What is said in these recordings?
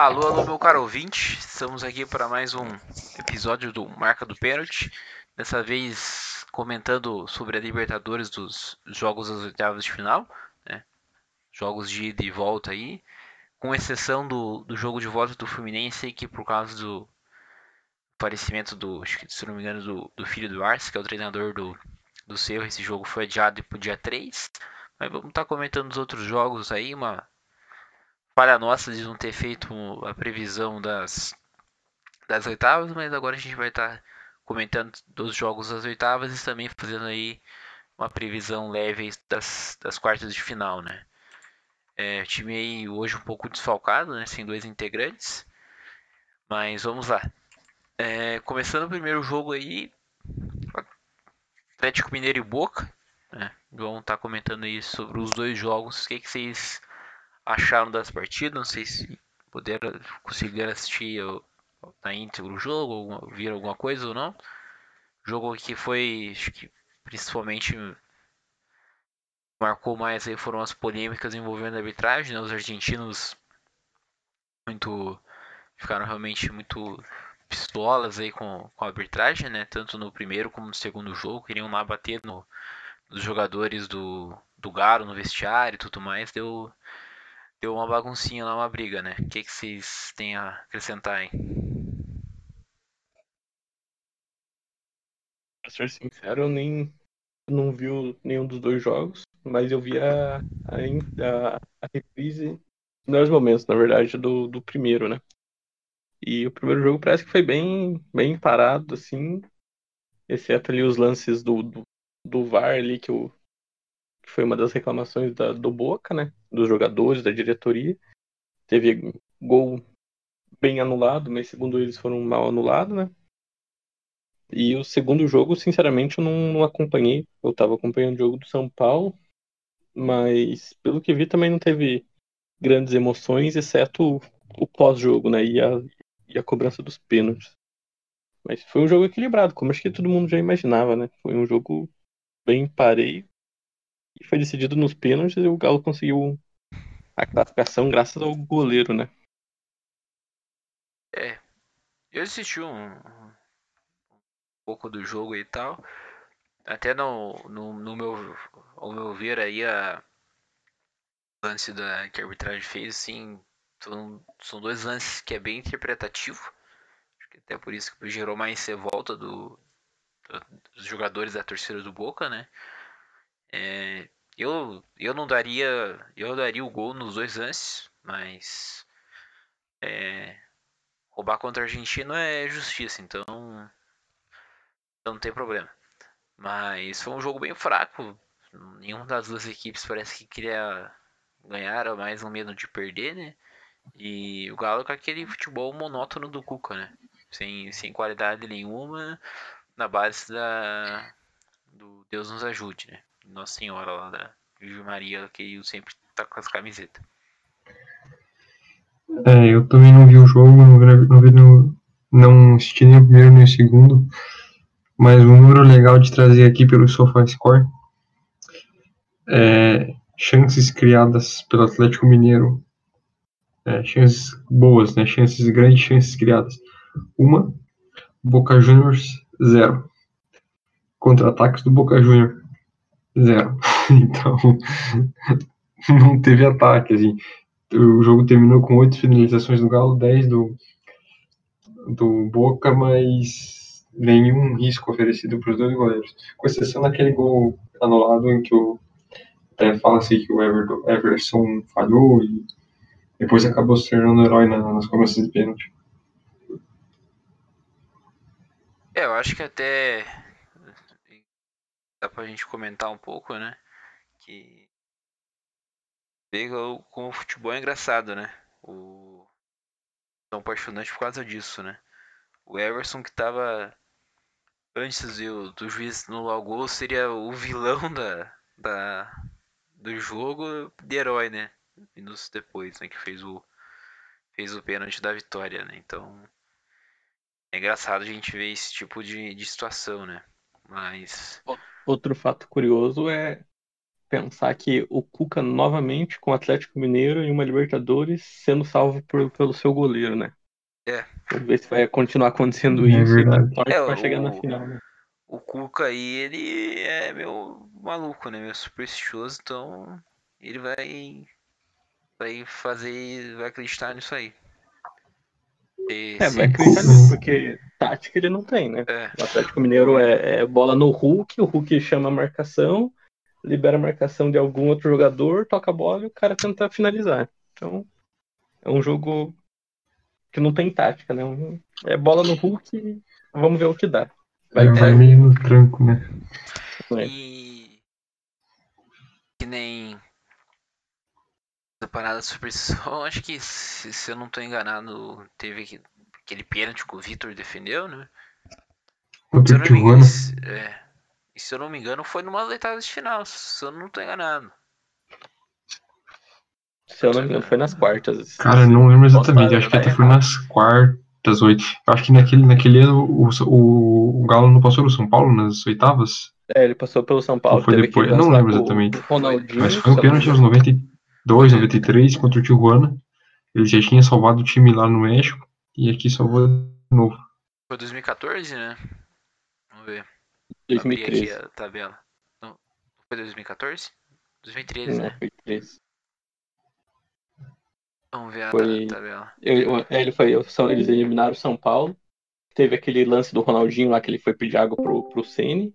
Alô, alô, meu caro ouvinte. Estamos aqui para mais um episódio do Marca do Pênalti. Dessa vez comentando sobre a Libertadores dos jogos das oitavas de final, né? Jogos de ida e volta aí, com exceção do, do jogo de volta do Fluminense, que por causa do falecimento do, se não me engano, do, do filho do Arce, que é o treinador do, do esse jogo foi adiado para o dia 3. Mas vamos estar tá comentando os outros jogos aí, uma falha nossa de não ter feito a previsão das, das oitavas, mas agora a gente vai estar tá comentando dos jogos das oitavas e também fazendo aí uma previsão leve das, das quartas de final, né? É, time aí hoje um pouco desfalcado, né? Sem dois integrantes. Mas vamos lá. É, começando o primeiro jogo aí, Atlético Mineiro e Boca. Né? Vamos estar tá comentando aí sobre os dois jogos. O que, que vocês acharam das partidas. Não sei se puderam conseguir assistir na íntegra o jogo, viram alguma coisa ou não. Jogo que foi, acho que principalmente marcou mais aí foram as polêmicas envolvendo a arbitragem, né? Os argentinos muito ficaram realmente muito pistolas aí com, com a arbitragem, né? Tanto no primeiro como no segundo jogo, queriam lá bater no, nos jogadores do, do Garo no vestiário e tudo mais. Deu deu uma baguncinha lá, uma briga, né? O que, que vocês têm a acrescentar aí? Pra ser sincero, eu nem não vi nenhum dos dois jogos, mas eu vi a, a, a reprise nos momentos, na verdade, do, do primeiro, né? E o primeiro jogo parece que foi bem, bem parado, assim, exceto ali os lances do, do, do VAR ali que o, que foi uma das reclamações da, do Boca, né? Dos jogadores, da diretoria. Teve gol bem anulado, mas segundo eles foram mal anulados, né? E o segundo jogo, sinceramente, eu não, não acompanhei. Eu estava acompanhando o jogo do São Paulo, mas pelo que vi também não teve grandes emoções, exceto o, o pós-jogo, né? E a, e a cobrança dos pênaltis. Mas foi um jogo equilibrado, como acho que todo mundo já imaginava, né? Foi um jogo bem pareio foi decidido nos pênaltis e o Galo conseguiu a classificação graças ao goleiro, né? É. Eu assisti um, um pouco do jogo e tal. Até no, no, no meu, ao meu ver aí a lance da, que a arbitragem fez, assim, são, são dois lances que é bem interpretativo. Acho que até por isso que gerou mais revolta do, do, dos jogadores da torcida do Boca, né? É, eu, eu não daria. Eu daria o gol nos dois lances, mas. É, roubar contra o argentino é justiça, então. Não tem problema. Mas foi um jogo bem fraco. Nenhuma das duas equipes parece que queria ganhar, era mais um medo de perder, né? E o Galo com aquele futebol monótono do Cuca, né? Sem, sem qualidade nenhuma, na base da, do Deus nos ajude, né? Nossa Senhora lá da Virgem Maria, que sempre tá com as camisetas. É, eu também não vi o jogo, não, não, vi no, não assisti nem o primeiro nem o segundo, mas um número legal de trazer aqui pelo SofaScore é chances criadas pelo Atlético Mineiro, é, chances boas, né, chances grandes chances criadas. Uma, Boca Juniors, zero. Contra-ataques do Boca Juniors, Zero. Então, não teve ataque, assim. O jogo terminou com oito finalizações do Galo, 10 do, do Boca, mas nenhum risco oferecido para os dois goleiros. Com exceção daquele gol anulado em que o até fala-se que o Everton, Everson falhou e depois acabou se tornando herói na, nas cobranças de pênalti. É, eu acho que até dá pra gente comentar um pouco, né? Que pega como o futebol é engraçado, né? O tão apaixonante por causa disso, né? O Everson que tava antes do, do juiz no gol seria o vilão da, da do jogo de herói, né? Minutos depois, né? Que fez o fez o pênalti da vitória, né? Então é engraçado a gente ver esse tipo de, de situação, né? Mas Outro fato curioso é pensar que o Cuca novamente com o Atlético Mineiro e uma Libertadores sendo salvo por, pelo seu goleiro, né? É. Vamos ver se vai continuar acontecendo É isso. verdade. Torce É, pra chegar na o- final, né? O Cuca aí, ele é meu maluco, né? Meu supersticioso, então ele vai vai fazer, vai acreditar nisso aí. E É, vai acreditar nisso, porque tática ele não tem, né? é, O Atlético Mineiro é, é bola no Hulk, o Hulk chama a marcação, libera a marcação de algum outro jogador, toca a bola e o cara tenta finalizar. Então, é um jogo que não tem tática, né? É bola no Hulk vamos ver o que dá. Vai, Vai, vai, meio no tranco, né? vai. E que nem parada de superstição, acho que se, se eu não tô enganado, teve aquele- pênalti que o Vitor defendeu, né? Se Contra eu o não me engano, Tijuana. se- é, e se eu não me engano, foi numa oitavas de final, se eu não tô enganado. Se eu não me engano, foi nas quartas. Cara, não lembro exatamente. Acho que até foi nas quartas, oito. Acho que naquele, naquele ano o, o, o Galo não passou no São Paulo nas oitavas. É, ele passou pelo São Paulo. Ou foi depois? Eu não lembro o exatamente. Mas foi um se pênalti aos engano. 92, 93 contra o Tijuana. Ele já tinha salvado o time lá no México. E aqui salvou de novo. Foi 2014, né? Vamos ver. Abrir aqui 2013. a tabela. Não, foi 2014? 2013, Não, né? foi 13. Vamos ver a Foi- tabela. Eu- é, ele foi, são- eles eliminaram o São Paulo. Teve aquele lance do Ronaldinho lá que ele foi pedir água pro, pro Ceni.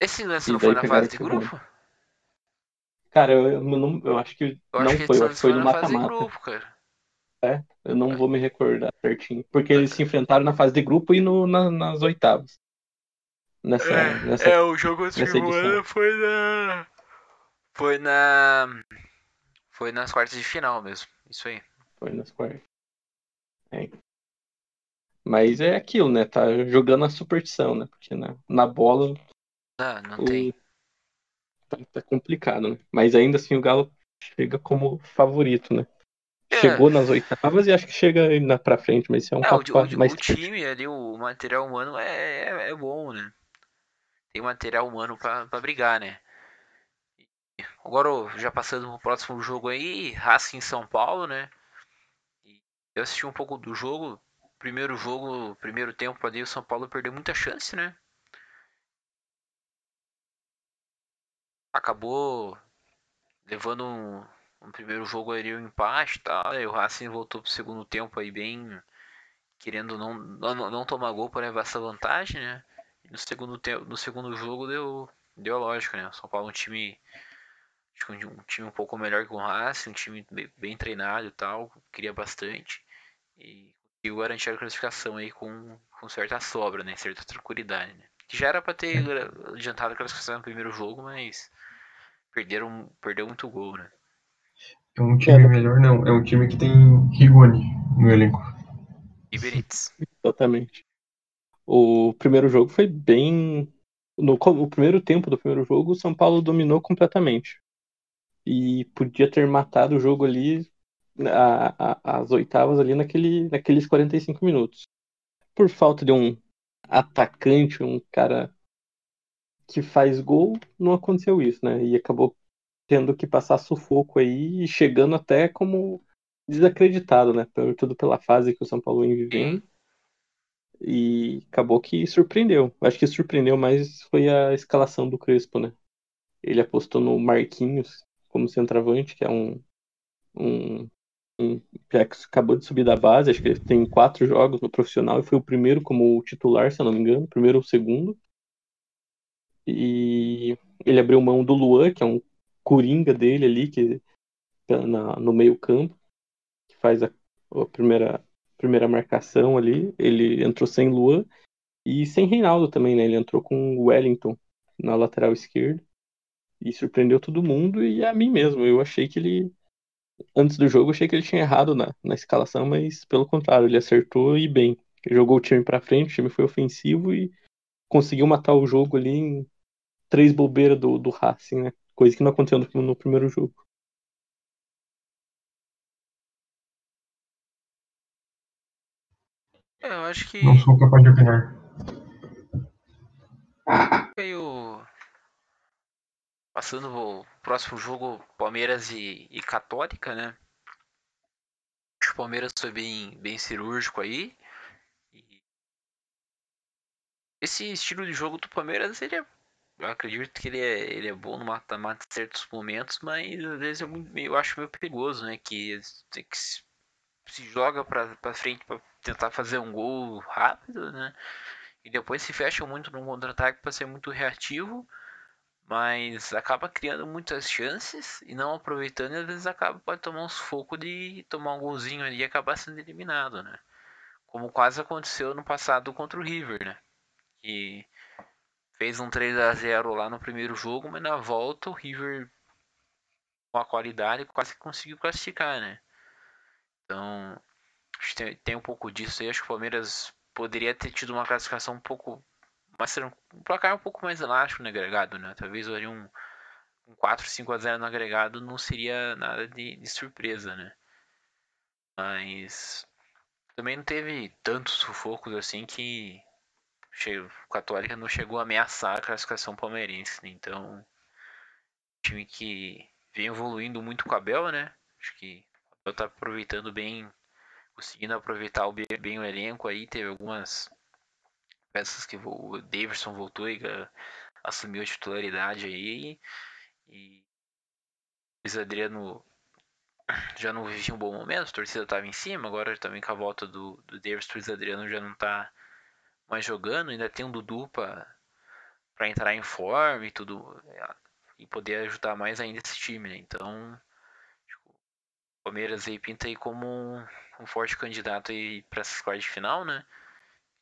Esse lance E não foi na fase de grupo? Cara, eu, eu não, eu acho que Eu não acho que foi, eu acho que foi no de mata-mata. cara. Eu não vou me recordar certinho. Porque eles se enfrentaram na fase de grupo e no, na- nas oitavas. Nessa, nessa É, o jogo nessa edição. foi na. Foi na. Foi nas quartas de final mesmo. Isso aí. Foi nas quartas. É. Mas é aquilo, né? Tá jogando a superstição, né? Porque na, na bola Não, não o- tem. Tá, tá complicado, né? Mas ainda assim o Galo chega como favorito, né? É. Chegou nas oitavas e acho que chega ainda pra frente, mas isso é um É, papo o- mais o time ali, o material humano é, é, é bom, né? Tem material humano pra, pra brigar, né? Agora, já passando pro próximo jogo aí, Racing em São Paulo, né? Eu assisti um pouco do jogo. Primeiro jogo, primeiro tempo ali, o São Paulo perdeu muita chance, né? Acabou levando um, um primeiro jogo ali, um empate e tal. Aí o Racing voltou pro segundo tempo aí bem querendo não, não, não tomar gol para levar essa vantagem, né? E no segundo tempo, no segundo jogo deu deu a lógica, né? São Paulo é um time um, time um pouco melhor que o Racing, um time bem, treinado e tal, queria bastante e conseguiu garantir a classificação aí com, com certa sobra, né? Certa tranquilidade, né? Que já era para ter adiantado a classificação no primeiro jogo, mas perderam perdeu muito gol, né? É um time melhor, não. É um time que tem Rigoni no elenco. E Benítez. Exatamente. O primeiro jogo foi bem. No o primeiro tempo do primeiro jogo, o São Paulo dominou completamente. E podia ter matado o jogo ali, a- a- as oitavas ali naquele, naqueles 45 minutos. Por falta de um atacante, um cara que faz gol, não aconteceu isso, né? E acabou tendo que passar sufoco aí e chegando até como desacreditado, né? Tudo pela fase que o São Paulo vem vivendo. E acabou que surpreendeu. Acho que surpreendeu mais foi a escalação do Crespo, né? Ele apostou no Marquinhos como centroavante, que é um, um, que acabou de subir da base, acho que ele tem quatro jogos no profissional e foi o primeiro como titular, se eu não me engano, primeiro ou segundo. E ele abriu mão do Luan, que é um coringa dele ali, que tá na, no meio campo, que faz a, a primeira, primeira marcação ali. Ele entrou sem Luan e sem Reinaldo também, né? Ele entrou com o Wellington na lateral esquerda e surpreendeu todo mundo e a mim mesmo. Eu achei que ele, antes do jogo, eu achei que ele tinha errado na, na escalação, mas pelo contrário, ele acertou e bem. Ele jogou o time pra frente, o time foi ofensivo e conseguiu matar o jogo ali em três bobeiras do, do Racing, né? Coisa que não aconteceu no, no primeiro jogo. É, eu acho que Não sou capaz de opinar. aí o passando o próximo jogo, Palmeiras e, e Católica, né? O Palmeiras foi bem, bem cirúrgico aí. Esse estilo de jogo do Palmeiras, ele é, eu acredito que ele é, ele é bom no mata-mata em certos momentos, mas às vezes é muito, eu acho meio perigoso, né? Que, que se, se joga pra frente para tentar fazer um gol rápido, né? E depois se fecha muito no contra-ataque para ser muito reativo mas acaba criando muitas chances e não aproveitando e às vezes acaba pode tomar um sufoco de tomar um golzinho ali e acabar sendo eliminado, né? Como quase aconteceu no passado contra o River, né? Que fez um 3 a 0 lá no primeiro jogo, mas na volta o River com a qualidade quase conseguiu classificar, né? Então, tem, tem um pouco disso aí, acho que o Palmeiras poderia ter tido uma classificação um pouco mas um placar um pouco mais elástico no agregado, né? Talvez um, um 4, 5 a 0 no agregado não seria nada de, de surpresa, né? Mas também não teve tantos sufocos assim que o Católica não chegou a ameaçar a classificação palmeirense, né? Então, time que vem evoluindo muito com a Bel, né? Acho que o Abel tá aproveitando bem, conseguindo aproveitar bem o elenco aí, teve algumas peças que o Davidson voltou e uh, assumiu a titularidade aí. E o Adriano já não vivia um bom momento, a torcida estava em cima, agora também com a volta do, do Davidson, o Adriano já não está mais jogando, ainda tem um Dudu para entrar em forma e tudo, e poder ajudar mais ainda esse time, né? Então, tipo, o Palmeiras aí pinta aí como um, um forte candidato aí para essa quartas de final, né?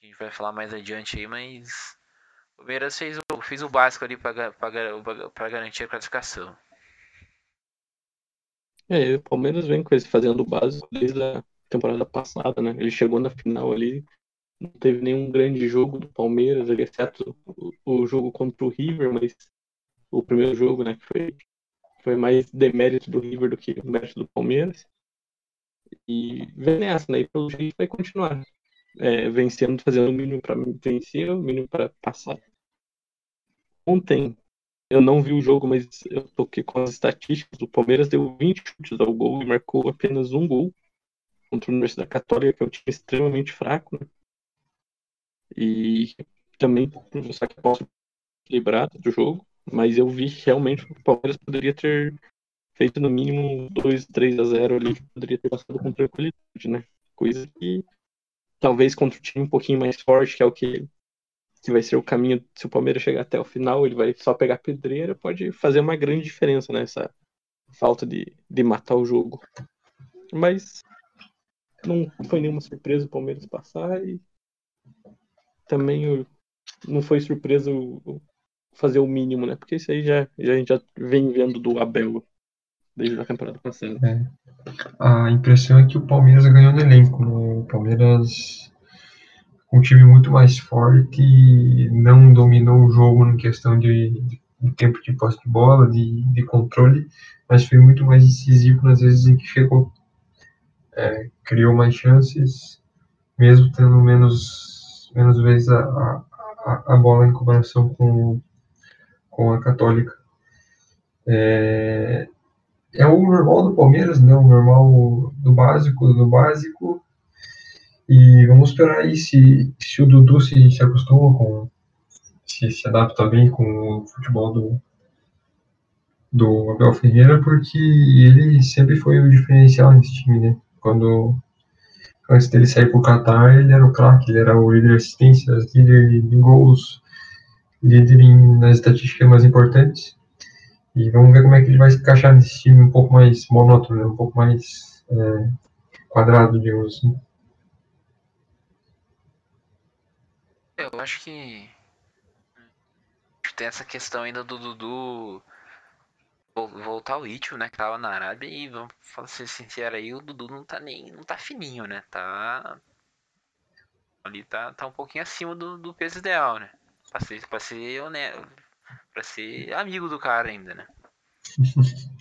A gente vai falar mais adiante aí, mas o Palmeiras fez o, fez o básico ali para garantir a classificação. É, o Palmeiras vem com esse fazendo o básico desde a temporada passada, né? Ele chegou na final ali, não teve nenhum grande jogo do Palmeiras, exceto o, o jogo contra o River, mas o primeiro jogo, né, que foi, foi mais demérito do River do que mérito do Palmeiras. E vem nessa, né? E pelo jeito vai continuar é, vencendo, fazendo o mínimo para vencer, o mínimo para passar. Ontem eu não vi o jogo, mas eu toquei com as estatísticas. O Palmeiras deu 20 chutes ao gol e marcou apenas um gol contra a Universidade Católica, que é um time extremamente fraco. Né? E também só que posso equilibrado do jogo, mas eu vi realmente que o Palmeiras poderia ter feito no mínimo 2, 3 a 0 ali, poderia ter passado com tranquilidade, né? Coisa que talvez contra o time um pouquinho mais forte, que é o que, que vai ser o caminho. Se o Palmeiras chegar até o final, ele vai só pegar pedreira, pode fazer uma grande diferença nessa falta de, de matar o jogo. Mas não foi nenhuma surpresa o Palmeiras passar e também não foi surpresa o, fazer o mínimo, né? Porque isso aí já, já a gente já vem vendo do Abel desde a temporada passada. É. A impressão é que o Palmeiras ganhou no elenco. Né? O Palmeiras, um time muito mais forte, não dominou o jogo em questão de, de tempo de posse de bola, de, de, controle, mas foi muito mais decisivo nas vezes em que chegou. É, criou mais chances, mesmo tendo menos, menos vezes a, a, a bola em comparação com, com a Católica. É, é o normal do Palmeiras, né? O normal do básico, do básico. E vamos esperar aí se, se o Dudu se, se acostuma com. se, se adapta bem com o futebol do, do Abel Ferreira, porque ele sempre foi o diferencial nesse time, né? Quando antes dele sair para o Qatar, ele era o craque, ele era o líder de assistências, líder de gols, líder em, nas estatísticas mais importantes. E vamos ver como é que ele vai se encaixar nesse time um pouco mais monótono, um pouco mais é, quadrado, digamos assim. Eu acho que tem essa questão ainda do Dudu voltar ao ritmo, né? Que tava na Arábia e vamos ser sincero aí, o Dudu não tá nem. não tá fininho, né? Tá. Ali tá, tá um pouquinho acima do, do peso ideal, né? Pra ser, pra ser honesto Pra ser amigo do cara ainda, né?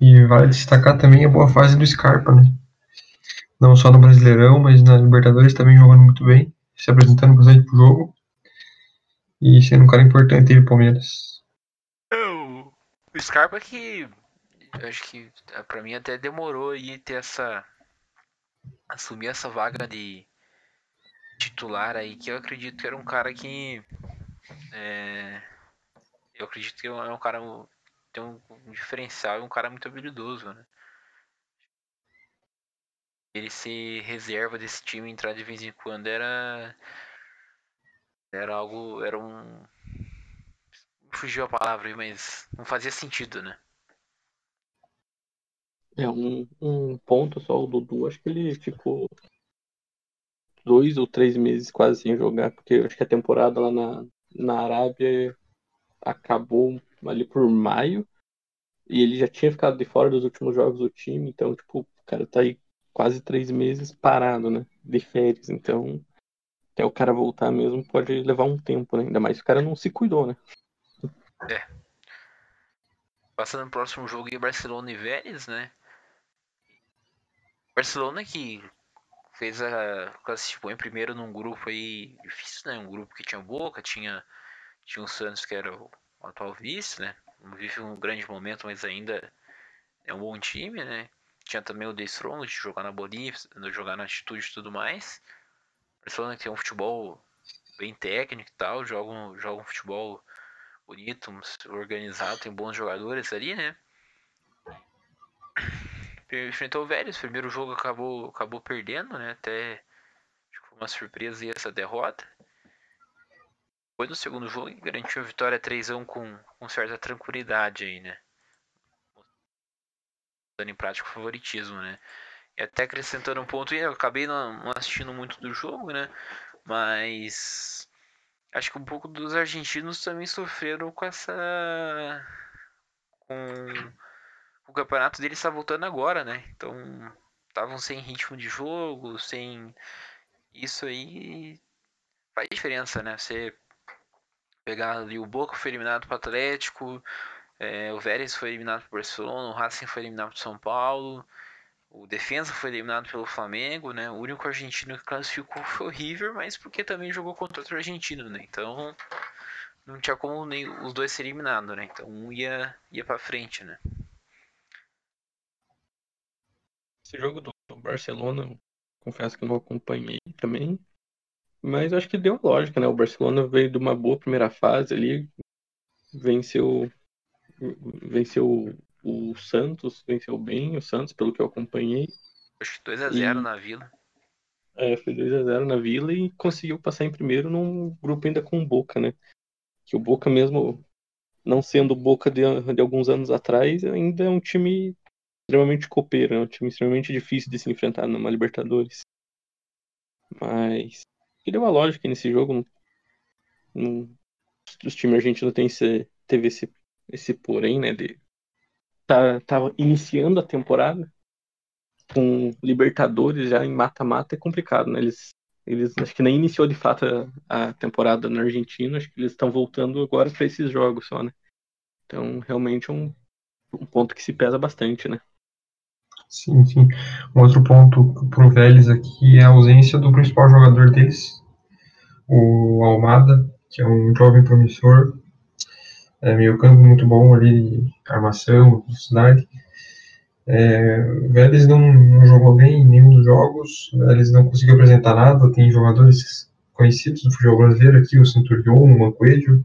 e vale destacar também a boa fase do Scarpa, né? Não só no Brasileirão, mas na Libertadores também jogando muito bem, se apresentando bastante pro jogo. e sendo um cara importante aí pro Palmeiras. O Scarpa que eu acho que pra mim até demorou aí ter essa. assumir essa vaga de titular aí, que eu acredito que era um cara que. É, eu acredito que é um cara tem um, um diferencial e um cara muito habilidoso, né? Ele ser reserva desse time entrar de vez em quando era era algo era um fugiu a palavra mas não fazia sentido, né? É um, um ponto só o Dudu, acho que ele ficou dois ou três meses quase sem jogar, porque acho que a temporada lá na, na Arábia acabou ali por maio e ele já tinha ficado de fora dos últimos jogos do time, então, tipo, o cara tá aí quase três meses parado, né? De férias, então até o cara voltar mesmo pode levar um tempo, né? Ainda mais o cara não se cuidou, né? É. Passando no próximo jogo aí, Barcelona e Vélez, né? Barcelona que fez a classificou em primeiro num grupo aí difícil, né? Um grupo que tinha Boca, tinha tinha o Santos que era o atual vice, né? Não vive um grande momento, mas ainda é um bom time, né? Tinha também o The Strong de jogar na Bolívia, jogar na atitude e tudo mais. Barcelona que tem um futebol bem técnico e tal, joga um, joga um futebol bonito, organizado, tem bons jogadores ali, né? Enfrentou o Vélez, primeiro jogo acabou, acabou perdendo, né? Até foi uma surpresa essa derrota. Foi no segundo jogo e garantiu a vitória 3x1 com, com certa tranquilidade aí, né? Dando em prática o favoritismo, né? E até acrescentando um ponto, eu acabei não assistindo muito do jogo, né? Mas acho que um pouco dos argentinos também sofreram com essa. com o campeonato deles está voltando agora, né? Então estavam sem ritmo de jogo, sem isso aí faz diferença, né? Você pegar ali o Boca foi eliminado para o Atlético, é, o Vélez foi eliminado para o Barcelona, o Racing foi eliminado para São Paulo, o Defensa foi eliminado pelo Flamengo, né? O único argentino que classificou foi o River, mas porque também jogou contra outro argentino, né? Então não tinha como nem os dois serem eliminados, né? Então um ia, ia para frente, né? Esse jogo do Barcelona, confesso que não acompanhei também. Mas acho que deu lógica, né? O Barcelona veio de uma boa primeira fase ali, venceu venceu o Santos, venceu bem o Santos, pelo que eu acompanhei. Acho que 2x0 e... na Vila. É, foi 2x0 na Vila e conseguiu passar em primeiro num grupo ainda com o Boca, né? Que o Boca mesmo, não sendo o Boca de, de alguns anos atrás, ainda é um time extremamente copeiro, é um time extremamente difícil de se enfrentar numa Libertadores. Mas que deu uma lógica nesse jogo. os times argentinos têm esse, teve esse, esse porém, né? De, tá, tá iniciando a temporada com Libertadores já em mata-mata é complicado, né? Eles, eles acho que nem iniciou de fato a, a temporada na Argentina, acho que eles estão voltando agora para esses jogos só, né? Então realmente é um, um ponto que se pesa bastante, né? Sim, sim. Um outro ponto para o Vélez aqui é a ausência do principal jogador deles, o Almada, que é um jovem promissor, é meio campo muito bom ali, armação, velocidade. É, o Vélez não, não, jogou bem em nenhum dos jogos, Vélez não conseguiu apresentar nada, tem jogadores conhecidos do futebol brasileiro aqui, o Centurion, o Mancoelho,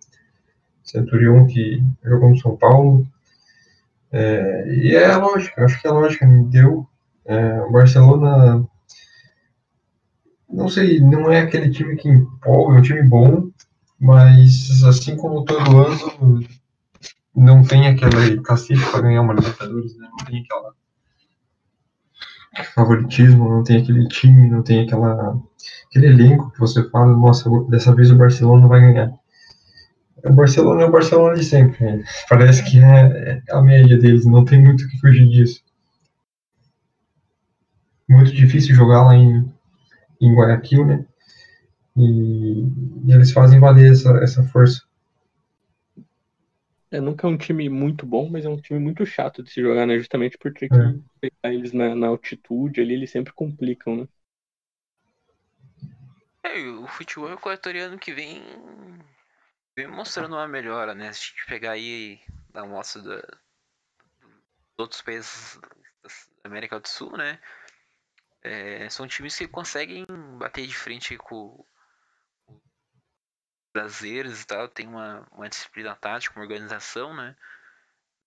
Centurion que jogou no São Paulo, é, e é lógico, acho que é lógico, deu. É, o Barcelona, não sei, não é aquele time que empolga, é um time bom, mas assim como todo ano, não tem aquele cacife para ganhar uma Libertadores, né? não tem aquela favoritismo, não tem aquele time, não tem aquela aquele elenco que você fala, nossa, dessa vez o Barcelona vai ganhar. O Barcelona é o Barcelona de sempre. Né? Parece que é, é a média deles, não tem muito o que fugir disso. Muito difícil jogar lá em, em Guayaquil, né? E, e eles fazem valer essa, essa força. É, nunca é um time muito bom, mas é um time muito chato de se jogar, né? Justamente por ter que é. pegar eles na, na, altitude ali, eles sempre complicam, né? É, o futebol equatoriano que vem vem mostrando uma melhora, né? Se a gente pegar aí da amostra da, dos outros países da América do Sul, né? É, são times que conseguem bater de frente com os brasileiros e tal, tem uma, uma disciplina tática, uma organização, né?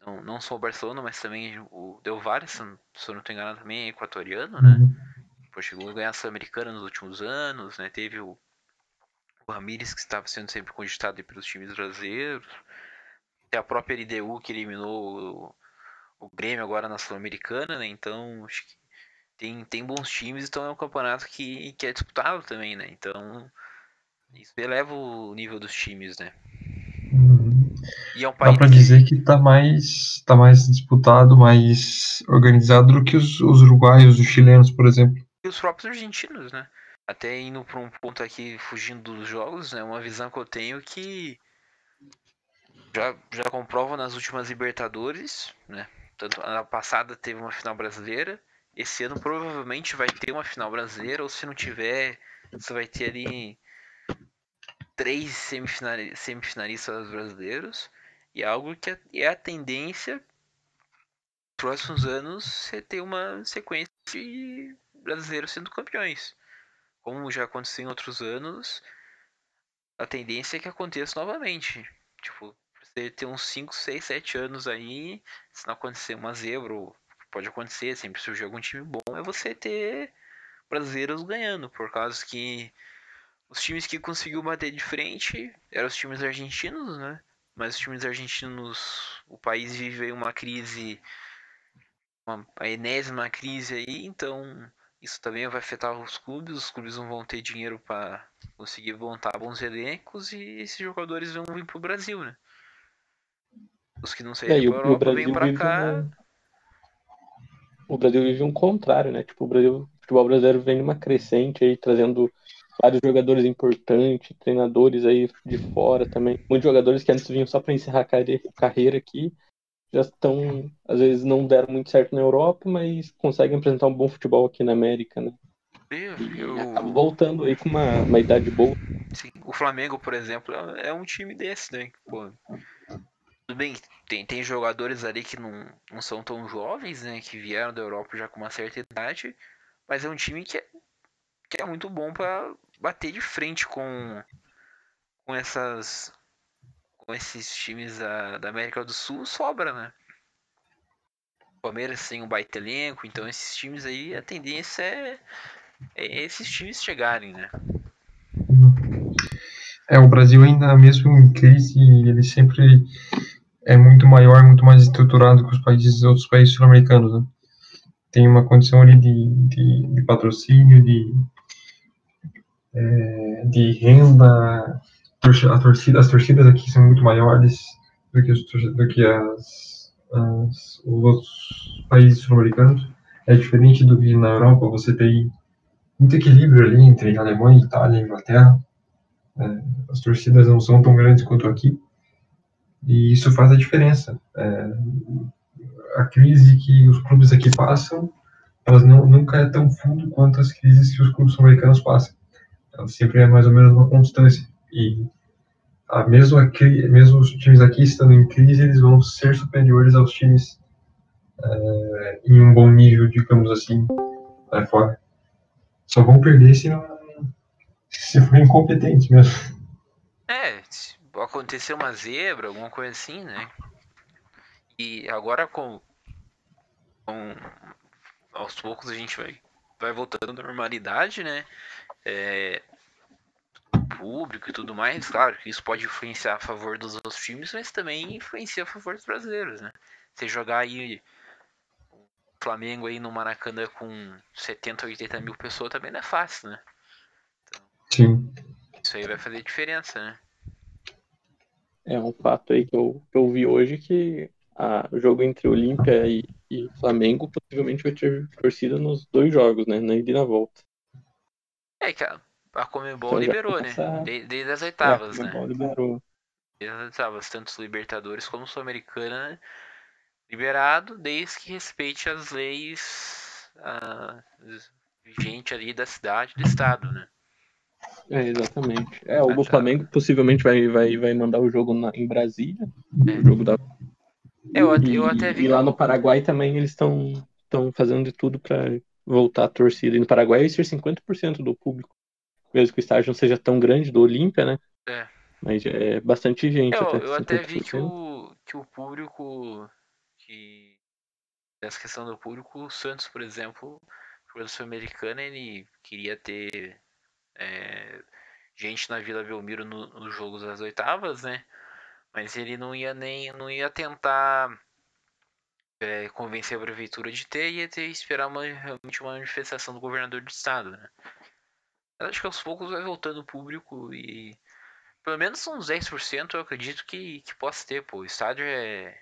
Não, não só o Barcelona, mas também o Del Valle, se, eu não estou enganado, também é equatoriano, né? Uhum. chegou a ganhar a Sul-Americana nos últimos anos, né? Teve o, o Ramires, que estava sendo sempre cogitado pelos times brasileiros. Tem a própria LDU, que eliminou o, o Grêmio agora na Sul-Americana, né? Então, acho que tem, tem bons times, então é um campeonato que, que é disputado também, né? Então, isso eleva o nível dos times, né? Uhum. E é um país Dá pra dizer que tá mais, tá mais disputado, mais organizado do que os, os uruguaios, os chilenos, por exemplo. E os próprios argentinos, né? Até indo para um ponto aqui, fugindo dos jogos, né? Uma visão que eu tenho que já, já comprova nas últimas Libertadores, né? Tanto na passada teve uma final brasileira, esse ano provavelmente vai ter uma final brasileira, ou se não tiver, você vai ter ali três semifinalistas brasileiros. E algo que é, é a tendência próximos anos você ter uma sequência de brasileiros sendo campeões. Como já aconteceu em outros anos, a tendência é que aconteça novamente. Tipo, você ter uns 5, 6, 7 anos aí, se não acontecer uma zebra pode acontecer, sempre surgir algum time bom, é você ter brasileiros ganhando, por causa que os times que conseguiu bater de frente eram os times argentinos, né? Mas os times argentinos, o país vive uma crise, uma, a enésima crise aí, então isso também vai afetar os clubes, os clubes não vão ter dinheiro para conseguir montar bons elencos e esses jogadores vão vir pro Brasil, né? Os que não saíram é, para Europa vêm para cá o Brasil vive um contrário, né? Tipo, o Brasil, o futebol brasileiro vem numa crescente aí, trazendo vários jogadores importantes, treinadores aí de fora também. Muitos jogadores que antes vinham só para encerrar a carreira aqui, já estão, às vezes não deram muito certo na Europa, mas conseguem apresentar um bom futebol aqui na América, né? Eu... voltando aí com uma, uma idade boa. Sim, o Flamengo, por exemplo, é um time desse, né? Pô, tudo bem, tem, tem jogadores ali que não, não são tão jovens, né? Que vieram da Europa já com uma certa idade, mas é um time que é, que é muito bom para bater de frente com, com essas com esses times da, da América do Sul sobra, né? O Palmeiras tem um baita elenco, então esses times aí a tendência é, é esses times chegarem, né? É, o Brasil ainda mesmo em crise, ele sempre é muito maior, muito mais estruturado que os países, outros países sul-americanos, né? Tem uma condição ali de, de, de patrocínio, de, é, de renda, a torcida, as torcidas aqui são muito maiores do que, os, do que as, as, os outros países sul-americanos. É diferente do que na Europa, você tem muito equilíbrio ali entre Alemanha, Itália e Inglaterra. É, as torcidas não são tão grandes quanto aqui. E isso faz a diferença. É, a crise que os clubes aqui passam, elas não, nunca é tão fundo quanto as crises que os clubes americanos passam. Ela sempre é mais ou menos uma constância. E a mesmo, aqui, mesmo os times aqui estando em crise, eles vão ser superiores aos times é, em um bom nível, digamos assim, lá fora. Só vão perder se não se for incompetente mesmo. É, aconteceu uma zebra, alguma coisa assim, né? E agora com, com aos poucos a gente vai, vai voltando à normalidade, né? É, público e tudo mais, claro que isso pode influenciar a favor dos outros times, mas também influencia a favor dos brasileiros, né? Você jogar aí o Flamengo aí no Maracanã com 70, 80 mil pessoas também não é fácil, né? Então, Sim. Isso aí vai fazer diferença, né? É um fato aí que eu, que eu vi hoje que a, o jogo entre Olímpia e, e, Flamengo possivelmente vai ter torcida nos dois jogos, né? Na ida e na volta. É, que a, Comembol então, liberou, né? Desde, desde as oitavas, é, a né? liberou. Desde as oitavas, tanto os Libertadores como Sul-Americana liberado, desde que respeite as leis vigentes ali da cidade do estado, né? É, exatamente. É, o Flamengo possivelmente vai, vai, vai mandar o jogo na, em Brasília. É. O jogo da. Eu, e, eu até vi. E lá no Paraguai também eles estão fazendo de tudo para voltar a torcida. E no Paraguai vai ser 50% do público. Mesmo que o estádio não seja tão grande, do Olímpia, né? É. Mas é bastante gente. Eu, até, eu até vi que o, que o público. Que, essa questão do público, o Santos, por exemplo, o Sul-Americana, ele queria ter é, gente na Vila Belmiro no, nos jogos das oitavas, né? Mas ele não ia nem não ia tentar é, convencer a prefeitura de ter, ia ter esperar uma, realmente uma manifestação do governador do estado, né? Eu acho que aos poucos vai voltando o público e pelo menos uns 10% eu acredito que, que possa ter, pô. O estádio é,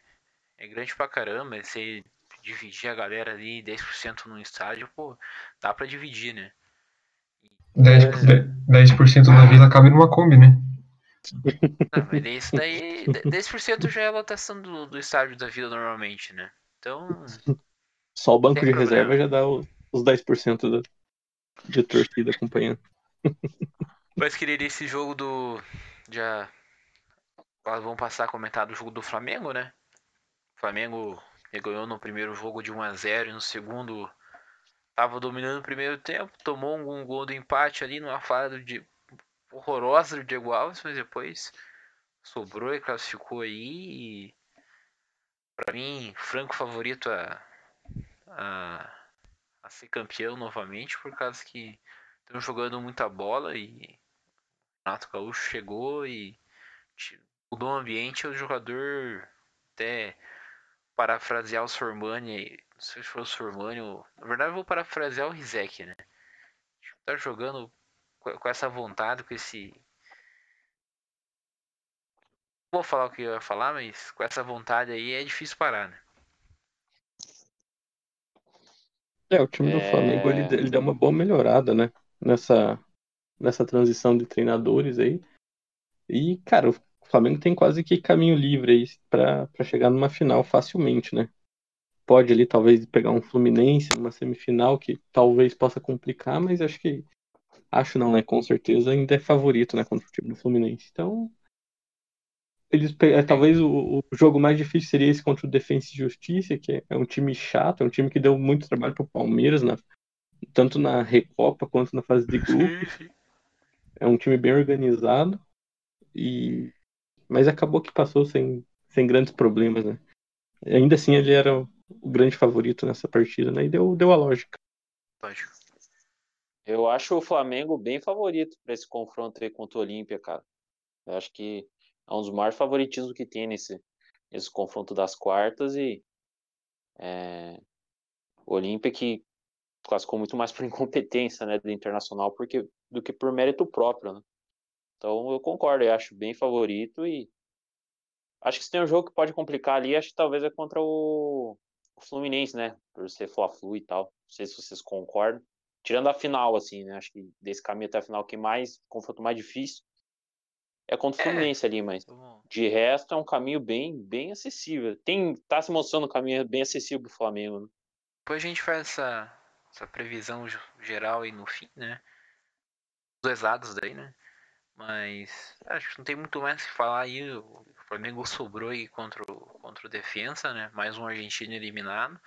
é grande pra caramba, você dividir a galera ali 10% no estádio, pô, dá pra dividir, né? 10%, 10 da vila cabe numa Kombi, né? Não, mas isso daí. 10% já é a lotação do, do estádio da vila normalmente, né? Então. Só o banco de problema. reserva já dá os 10% da, de torcida acompanhando. Mas queria esse jogo do. Já. Vamos passar a comentar do jogo do Flamengo, né? O Flamengo ganhou no primeiro jogo de 1 a 0 e no segundo Tava dominando o primeiro tempo, tomou um, gol do empate ali numa falha de horrorosa do Diego Alves, mas depois sobrou e classificou aí. E para mim, franco favorito a, a, ser campeão novamente, por causa que estão jogando muita bola e o Renato Gaúcho chegou e mudou o ambiente. O jogador, até parafrasear o Sormani não sei se foi o Surmânio. Na verdade, eu vou parafrasear o Rizek, né? Tá jogando com essa vontade, com esse. Vou falar o que eu ia falar, mas com essa vontade aí é difícil parar, né? É, o time do. Flamengo ele, ele deu uma boa melhorada, né? Nessa, nessa transição de treinadores aí. E, cara, o Flamengo tem quase que caminho livre aí pra, pra chegar numa final facilmente, né? pode ali talvez pegar um Fluminense numa semifinal que talvez possa complicar, mas acho que acho não, né? Com certeza ainda é favorito, né, contra o time do Fluminense. Então, eles é, talvez o, o, jogo mais difícil seria esse contra o Defensa e Justiça, que é um time chato, é um time que deu muito trabalho para o Palmeiras, na, tanto na Recopa quanto na fase de grupos. É um time bem organizado e mas acabou que passou sem, sem grandes problemas, né? Ainda assim ele era o grande favorito nessa partida, né? E deu, deu a lógica. Lógico. Eu acho o Flamengo bem favorito para esse confronto aí contra o Olímpia, cara. Eu acho que é um dos maiores favoritismos que tem nesse, nesse confronto das quartas e é, Olímpia que classificou muito mais por incompetência né, do Internacional porque, do que por mérito próprio, né? Então eu concordo, eu acho bem favorito e acho que se tem um jogo que pode complicar ali, acho que talvez é contra o, o Fluminense, né? Por ser Fla-Flu e tal. Não sei se vocês concordam. Tirando a final, assim, né? Acho que desse caminho até a final, que mais, confronto mais difícil é contra o é. Fluminense ali, mas de resto é um caminho bem, bem acessível. Tem, tá se mostrando um caminho bem acessível pro Flamengo, né? Depois a gente faz essa, essa previsão geral aí no fim, né? Os dois lados daí, né? Mas acho que não tem muito mais o que falar aí. O Flamengo sobrou aí contra o, contra o Defensa, né? Mais um argentino eliminado.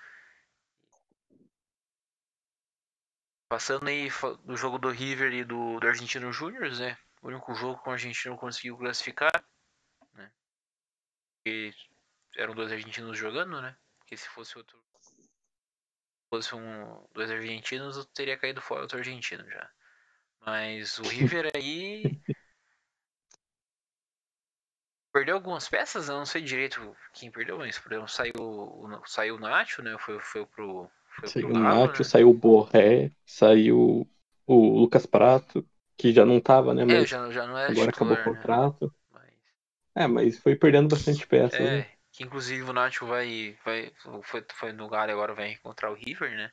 Passando aí do jogo do River e do, do Argentino Júnior, né? O único jogo que o argentino conseguiu classificar, né? Porque eram dois argentinos jogando, né? Porque se fosse outro. Se fosse um, dois argentinos, eu teria caído fora outro argentino já. Mas o River aí Perdeu algumas peças, eu não sei direito quem perdeu, mas por exemplo, saiu, saiu o Nacho, né? Foi, foi pro. Foi saiu o Nacho, né? saiu o Borré, saiu o Lucas Prato, que já não tava, né? É, mas é, já, já não era agora titular, acabou o né? contrato. Né? Mas... É, mas foi perdendo bastante peças. É, né? que inclusive o Nacho vai. vai foi, foi no Galo agora vai encontrar o River, né?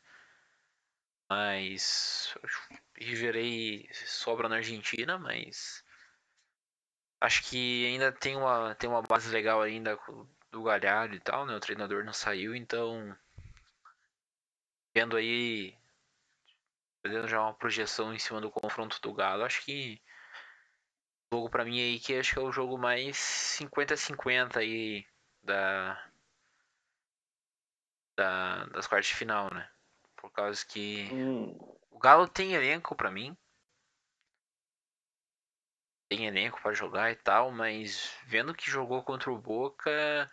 Mas. River aí sobra na Argentina, mas Acho que ainda tem uma, tem uma base legal ainda do Galhardo e tal, né? O treinador não saiu, então vendo aí fazendo já uma projeção em cima do confronto do Galo, acho que jogo pra mim aí que acho que é o jogo mais 50-50 aí da, da das quartas de final, né? Por causa que Hum, o Galo tem elenco pra mim. Tem elenco pra jogar e tal, mas vendo que jogou contra o Boca,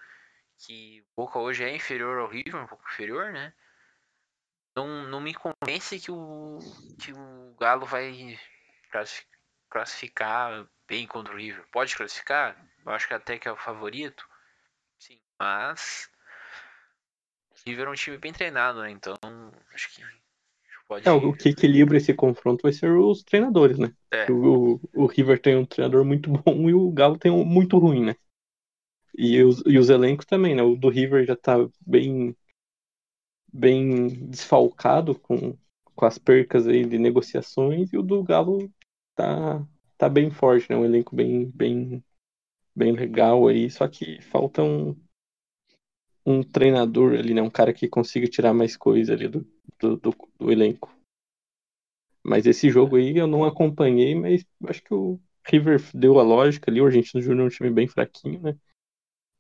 que o Boca hoje é inferior ao River, um pouco inferior, né? Não, não me convence que o, que o Galo vai classifi- classificar bem contra o River. Pode classificar? Eu acho que até que é o favorito. Sim, mas o River é um time bem treinado, né? Então acho que pode. É, o que equilibra esse confronto vai ser os treinadores, né? É. O, o River tem um treinador muito bom e o Galo tem um muito ruim, né? E os, e os elencos também, né? O do River já tá bem, bem desfalcado com, com as percas aí de negociações e o do Galo tá, tá bem forte, né? Um elenco bem, bem, bem legal aí, só que falta um, um treinador ali, né? Um cara que consiga tirar mais coisa ali do, do, do, do elenco. Mas esse jogo aí eu não acompanhei, mas acho que o River deu a lógica ali, o Argentino Júnior é um time bem fraquinho, né?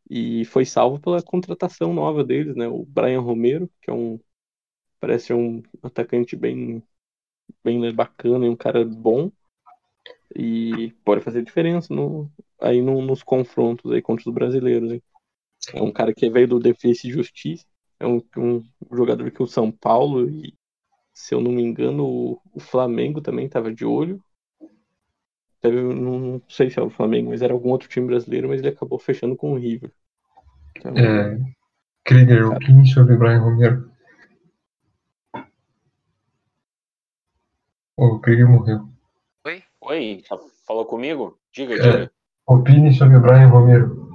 E foi salvo pela contratação nova deles, né? O Brian Romero, que é um parece um atacante bem bem bacana e um cara bom e pode fazer diferença no aí no- nos confrontos aí contra os brasileiros, hein? É um cara que veio do Defesa e Justiça, é um, um jogador que o São Paulo e se eu não me engano, o, o Flamengo também estava de olho. Teve, não, não sei se é o Flamengo, mas era algum outro time brasileiro, mas ele acabou fechando com o River. Então, É, Krieger, o sobre Brian Romero? O Krieger morreu. Oi, tá- falou comigo? Diga, É. diga. Opine sobre o Brian Romero.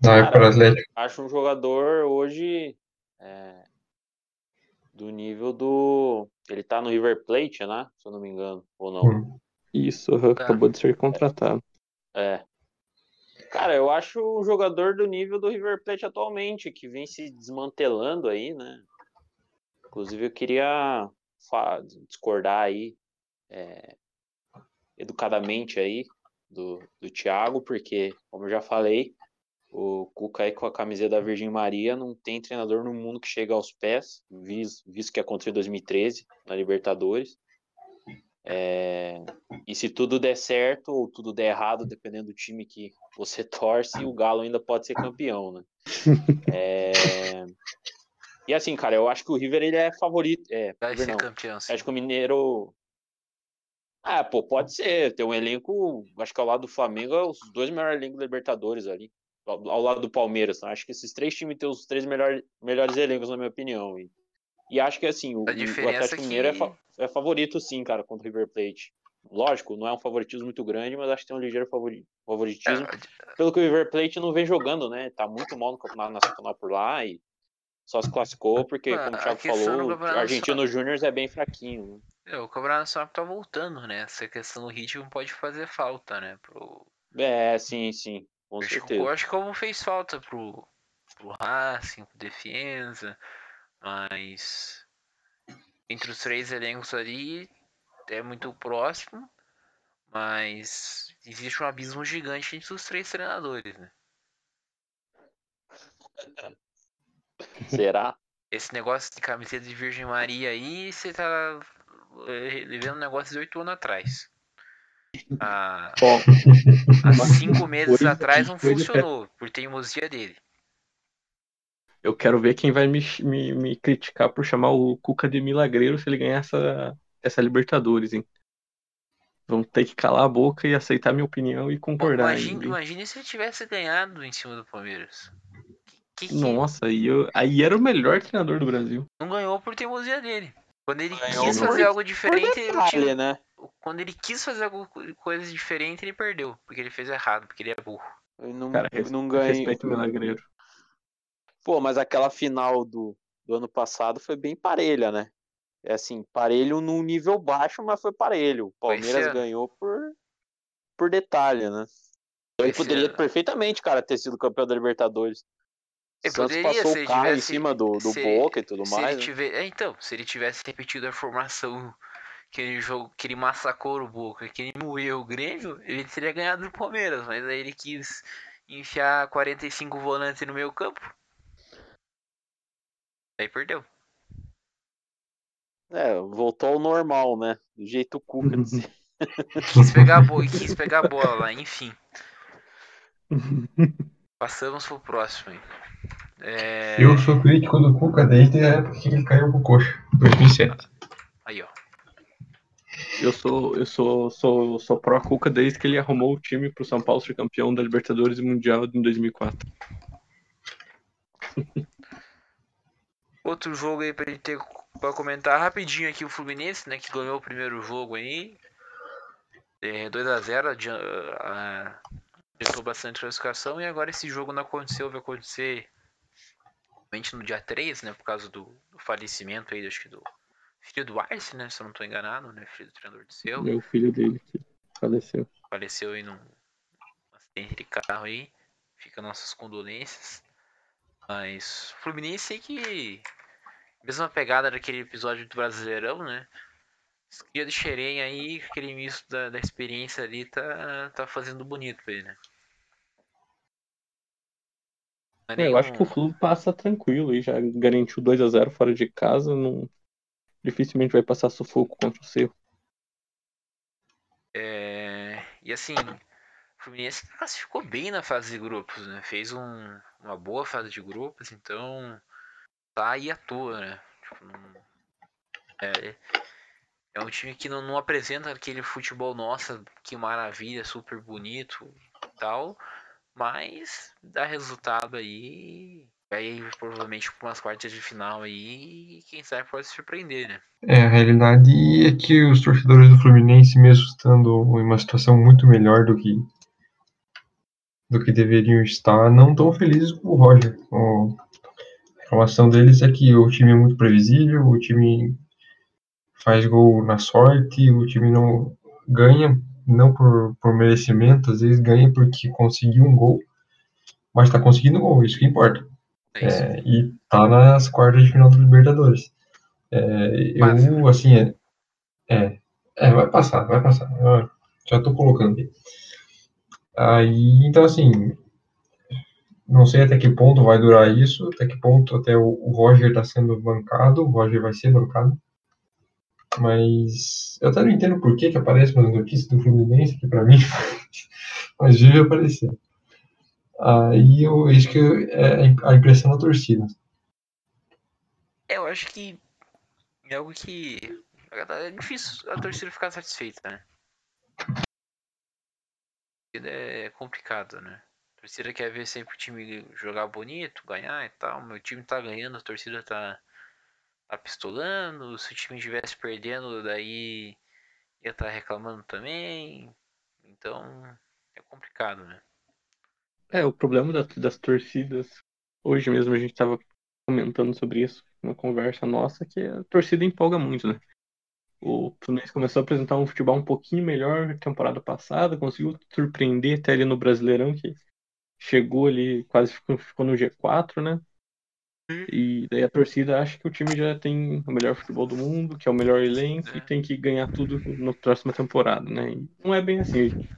Não, é Cara, para o Atlético. Acho um jogador hoje é, do nível do. Ele tá no River Plate, né? Se eu não me engano, ou não. Hum. Isso, Tá. acabou de ser contratado. É. Cara, eu acho o jogador do nível do River Plate atualmente, que vem se desmantelando aí, né? Inclusive, eu queria discordar aí, é, educadamente aí, do, do Thiago, porque, como eu já falei, o Cuca aí com a camiseta da Virgem Maria não tem treinador no mundo que chega aos pés, vis- visto que aconteceu em 2013, na Libertadores. É, e se tudo der certo ou tudo der errado, dependendo do time que você torce, o Galo ainda pode ser campeão, né? É, E assim, cara, eu acho que o River ele é favorito. É, Vai ser não. campeão, sim. Acho que o Mineiro. Ah, pô, pode ser. Tem um elenco, acho que ao lado do Flamengo é os dois melhores elencos da Libertadores ali. Ao, lado do Palmeiras. tá? Acho que esses três times têm os três melhores, melhores elencos, na minha opinião. E, e acho que assim, o, o Atlético é que- Mineiro é, fa- é favorito, sim, cara, contra o River Plate. Lógico, não é um favoritismo muito grande, mas acho que tem um ligeiro favori- favoritismo. É, Pelo que o River Plate não vem jogando, né? Tá muito mal no Campeonato Nacional por lá e só se classificou porque, Ah, como o Thiago falou, o Argentino Júnior é bem fraquinho. né? é, o Campeonato Nacional tá voltando, né? Essa questão do ritmo pode fazer falta, né? Pro... É, sim, sim, com Acho, certeza. eu acho que como fez falta pro, pro Racing, pro Defensa, mas entre os três elencos ali é muito próximo, mas existe um abismo gigante entre os três treinadores, né? Será? Esse negócio de camiseta de Virgem Maria aí, você tá eh, levando um negócio de oito anos atrás. Há, Ó, há uma cinco meses atrás não funcionou, por teimosia dele. Eu quero ver quem vai me, me, me criticar por chamar o Cuca de milagreiro se ele ganhar essa, essa Libertadores, hein? Vão ter que calar a boca e aceitar minha opinião e concordar Imagine, imagine se ele tivesse ganhado em cima do Palmeiras. Que, que Nossa, aí, eu, aí era o melhor treinador do Brasil. não ganhou por teimosia dele. Quando ele Ganhou quis por- fazer algo diferente, o detalhe, time- né? Quando ele quis fazer alguma co- coisa diferente, ele perdeu. Porque ele fez errado, porque ele é burro. Ele não, Cara, não ganhou. respeito o milagreiro. Pô, mas aquela final do, do ano passado foi bem parelha, né? É assim, parelho num nível baixo, mas foi parelho. O Palmeiras ganhou por, por detalhe, né? Ele poderia ano. perfeitamente, cara, ter sido campeão da Libertadores. Ele Santos poderia, passou o carro em tivesse- cima do, do se- Boca e tudo se mais. ele né? tiver, é, então, se ele tivesse repetido a formação aquele jogo que ele massacrou o Boca, que ele moeu o Grêmio, ele teria ganhado do Palmeiras, mas aí ele quis enfiar 45 volantes no meio campo. Aí perdeu. É, voltou ao normal, né? Do jeito Cuca. Quis pegar a bola, quis pegar a bola lá, enfim. Passamos pro próximo aí. É... Eu sou crítico do Cuca desde a época que ele caiu pro coxa, 2007. Eu sou, eu sou, sou, sou pró Cuca desde que ele arrumou o time pro São Paulo ser campeão da Libertadores e Mundial em 2004. Outro jogo aí pra gente ter pra comentar rapidinho aqui o Fluminense, né, que ganhou o primeiro jogo aí. É, 2x0, adiantou bastante a classificação e agora esse jogo não aconteceu, vai acontecer no dia 3, né, por causa do, do falecimento aí, acho que do filho do Arce, né, se eu não estou enganado, né, filho do treinador de seu. Meu filho dele que faleceu. Faleceu aí num acidente de carro aí, fica nossas condolências. Mas Fluminense aí que mesma pegada daquele episódio do Brasileirão, né? Cria de Xerém aí, aquele misto da, da experiência ali, tá, tá fazendo bonito pra ele, né? É É, eu acho que o nenhum- Flu passa tranquilo e já garantiu 2 a 0 fora de casa, não dificilmente vai passar sufoco contra o Cerro. É, e assim, o Fluminense classificou bem na fase de grupos, né? Fez um- uma boa fase de grupos, então tá aí à toa, né? Tipo, não- é, é um time que não, não apresenta aquele futebol, nossa, que maravilha, super bonito e tal, mas dá resultado aí. Aí provavelmente com umas quartas de final aí, quem sabe pode surpreender, né? É, a realidade é que os torcedores do Fluminense, mesmo estando em uma situação muito melhor do que do que deveriam estar, não estão felizes com o Roger. O- a reclamação deles é que o time é muito previsível, o time faz gol na sorte, o time não ganha, não por, por merecimento, às vezes ganha porque conseguiu um gol, mas está conseguindo gol, isso que importa. É. É, e tá nas quartas de final do Libertadores. É, eu, assim, é, é, é, vai passar, vai passar. Eu já tô colocando aqui. Aí, então, assim, não sei até que ponto vai durar isso, até que ponto até o, o Roger tá sendo bancado, o Roger vai ser bancado. Mas eu até não entendo por que que aparece umas notícias do Fluminense aqui pra mim, mas vive aparecer. Aí eu isso que é a impressão da torcida. É, eu acho que é algo que é difícil a torcida ficar satisfeita, né? É complicado, né? A torcida quer ver sempre o time jogar bonito, ganhar e tal. Meu time tá ganhando, a torcida tá, tá pistolando. Se o time estivesse perdendo, daí ia estar reclamando também. Então é complicado, né? É, o problema da- das torcidas, hoje mesmo a gente tava comentando sobre isso, uma conversa nossa, que a torcida empolga muito, né? O Fluminense começou a apresentar um futebol um pouquinho melhor temporada passada, conseguiu surpreender até ali no Brasileirão, que chegou ali, quase ficou, ficou no G4, né? E daí a torcida acha que o time já tem o melhor futebol do mundo, que é o melhor elenco e É. tem que ganhar tudo na próxima temporada, né? E não é bem assim, gente.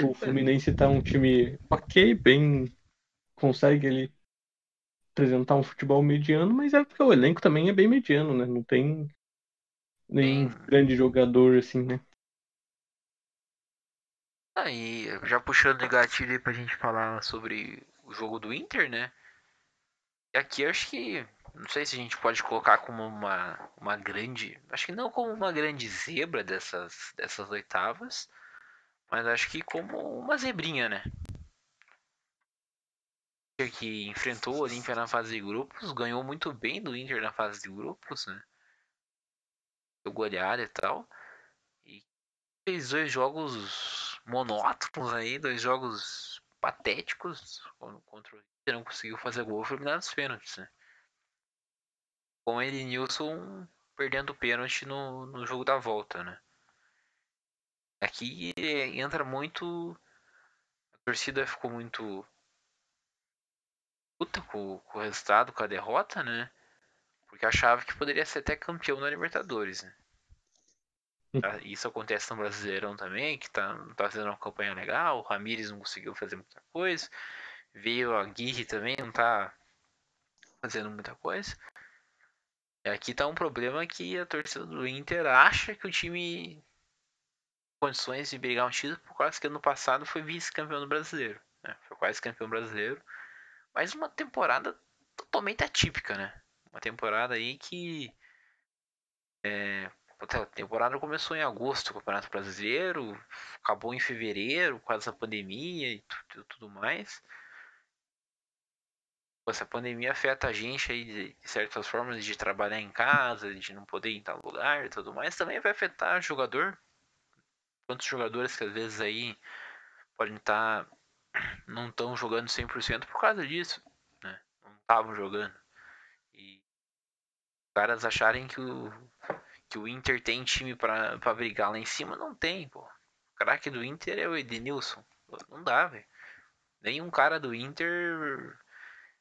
O Fluminense tá um time ok, bem. consegue ele apresentar um futebol mediano, mas é porque o elenco também é bem mediano, né? Não tem nenhum Bem- grande jogador assim, né? Aí, já puxando o gatilho aí pra gente falar sobre o jogo do Inter, né? E aqui eu acho que. Não sei se a gente pode colocar como uma, uma grande. Acho que não como uma grande zebra dessas, dessas oitavas. Mas acho que como uma zebrinha, né? O que enfrentou o Olímpia na fase de grupos, ganhou muito bem do Inter na fase de grupos, né? Deu goleada e tal. E fez dois jogos monótonos aí, dois jogos patéticos con- contra o Inter, não conseguiu fazer gol, foi eliminado nos pênaltis, né? Com ele Nilson perdendo o pênalti no, no jogo da volta, né? Aqui eh, entra muito. A torcida ficou muito puta com, com o resultado, com a derrota, né? Porque achava que poderia ser até campeão da Libertadores, né? Tá? Isso acontece no Brasileirão também, que tá, tá fazendo uma campanha legal. O Ramires não conseguiu fazer muita coisa. Veio a Guirre também, não tá fazendo muita coisa. E aqui tá um problema que a torcida do Inter acha que o time condições de brigar um título por causa que ano passado foi vice-campeão do brasileiro. Né? Foi quase campeão brasileiro. Mas uma temporada totalmente atípica, né? Uma temporada aí que. É, a temporada começou em agosto, o Campeonato Brasileiro, acabou em fevereiro, com essa pandemia e tudo, tudo mais. Essa pandemia afeta a gente aí de, de, certas formas de trabalhar em casa, de não poder ir em tal lugar e tudo mais. Também vai afetar o jogador. Quantos jogadores que às vezes aí podem estar. Tá, não estão jogando 100% por causa disso. Né? Não estavam jogando. E os caras acharem que o, que o Inter tem time para brigar lá em cima, não tem, pô. O craque do Inter é o Edenilson. Não dá, velho. Nenhum cara do Inter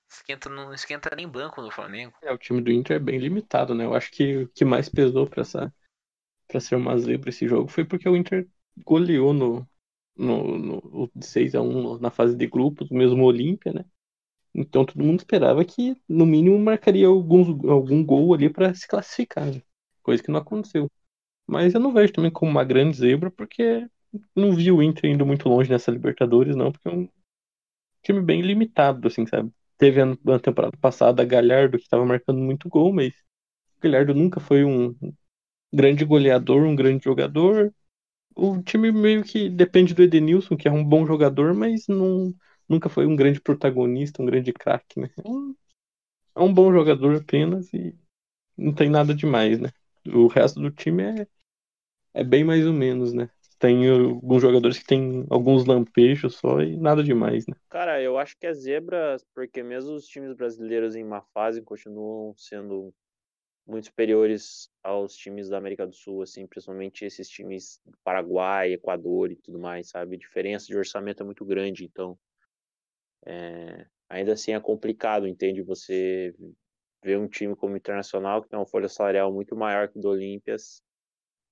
esquenta, não esquenta nem banco no Flamengo. É, o time do Inter é bem limitado, né? Eu acho que o que mais pesou para essa para ser uma zebra esse jogo foi porque o Inter goleou no no, no 6 a 1 na fase de grupos, mesmo Olímpia, né? Então todo mundo esperava que no mínimo marcaria alguns, algum gol ali para se classificar. Né? coisa que não aconteceu. Mas eu não vejo também como uma grande zebra, porque não vi o Inter indo muito longe nessa Libertadores, não, porque é um time bem limitado, assim, sabe? Teve na temporada passada Galhardo que estava marcando muito gol, mas Galhardo nunca foi um grande goleador, um grande jogador. O time meio que depende do Edenilson, que é um bom jogador, mas não, nunca foi um grande protagonista, um grande craque, né? É um, é bom jogador apenas e não tem nada demais, né? O resto do time é, é bem mais ou menos, né? Tem alguns jogadores que tem alguns lampejos só e nada demais, né? Cara, eu acho que é zebra, porque mesmo os times brasileiros em má fase continuam sendo muito superiores aos times da América do Sul, assim, principalmente esses times do Paraguai, Equador e tudo mais, sabe? A diferença de orçamento é muito grande, então é, ainda assim é complicado, entende? Você ver um time como Internacional, que tem uma folha salarial muito maior que do Olímpias,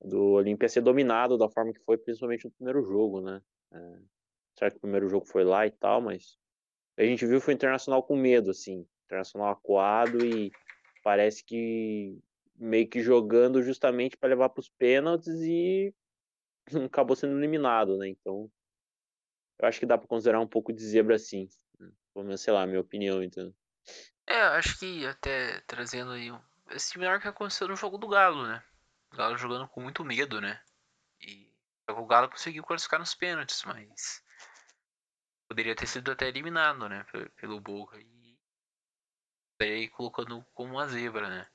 do Olímpia ser dominado da forma que foi, principalmente no primeiro jogo, né? É, certo que o primeiro jogo foi lá e tal, mas a gente viu foi o Internacional com medo, assim, Internacional acuado e parece que meio que jogando justamente para levar para os pênaltis e acabou sendo eliminado, né? Então, eu acho que dá para considerar um pouco de zebra assim, né? pelo menos sei lá, minha opinião, então. É, acho que até trazendo aí esse melhor que aconteceu no jogo do Galo, né? O Galo jogando com muito medo, né? E o Galo conseguiu classificar nos pênaltis, mas poderia ter sido até eliminado, né? Pelo Boca. E daí colocando como uma zebra, né?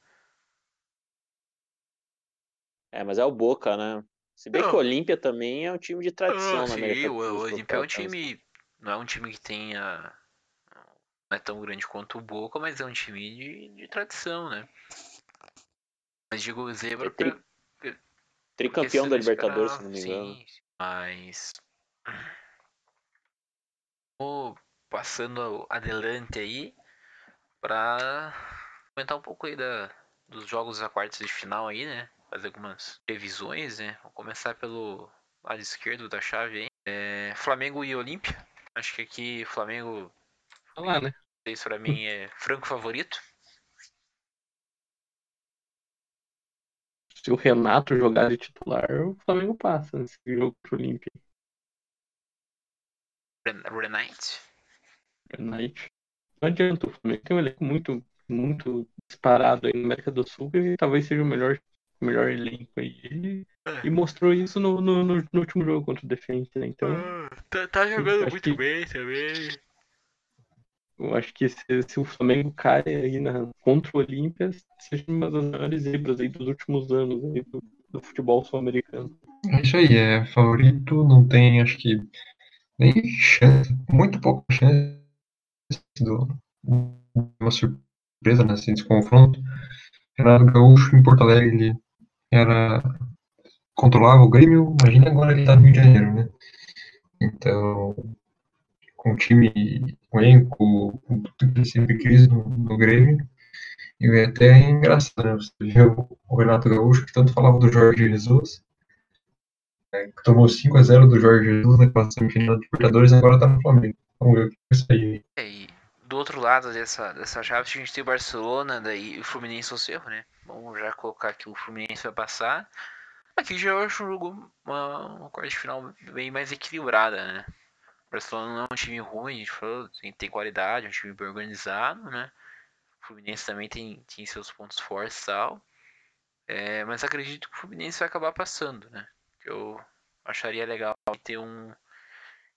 É, mas é o Boca, né? Se bem não. que o Olímpia também é um time de tradição ah, na América Sim, o Olímpia é um time. Não é um time que tenha não é tão grande quanto o Boca, mas é um time de, de tradição, né? Mas digo zebra é tri, pra, tricampeão da Libertadores, se não me engano. Sim, mas Vou passando adelante aí para comentar um pouco aí da, dos jogos da quartas de final aí, né? Fazer algumas previsões, né? Vou começar pelo lado esquerdo da chave aí. É, Flamengo e Olímpia. Acho que aqui Flamengo lá, né? Isso pra mim é franco favorito. Se o Renato jogar de titular, o Flamengo passa nesse jogo pro Olímpia. Renate. Renate. Não adianta, o Flamengo tem um elenco muito, muito disparado aí na América do Sul e talvez seja o melhor, melhor elenco aí. E, mostrou isso no, no, no, último jogo contra o Defense, né? Então. Ah, tá, tá jogando muito que... bem também. Eu acho que se, se o Flamengo cai aí na, contra o Olímpia, seja uma das maiores zebras aí dos últimos anos aí do, do futebol sul-americano. É isso aí, é favorito, não tem, acho que, nem chance, muito pouca chance do, uma surpresa nesse, nesse confronto. Renato Gaúcho em Porto Alegre, ele era controlava o Grêmio, imagina agora ele tá no Rio de Janeiro, né? Então, com o time, com o elenco, com tudo que sempre crise no, no Grêmio. E é até engraçado, né? Você viu o Renato Gaúcho, que tanto falava do Jorge Jesus, né, tomou 5x0 do Jorge Jesus naquela semifinal da Libertadores e agora tá no Flamengo. Vamos ver o que vai sair. É, e do outro lado dessa, dessa chave, a gente tem o Barcelona, daí o Fluminense ou Cerro, né? Vamos já colocar que o Fluminense vai passar. Aqui já eu acho um jogo, uma, uma quarta de final bem mais equilibrada, né? O Barcelona não é um time ruim, a gente falou, tem, tem qualidade, é um time bem organizado, né? O Fluminense também tem, tem seus pontos fortes e tal. É, mas acredito que o Fluminense vai acabar passando, né? Eu acharia legal ter um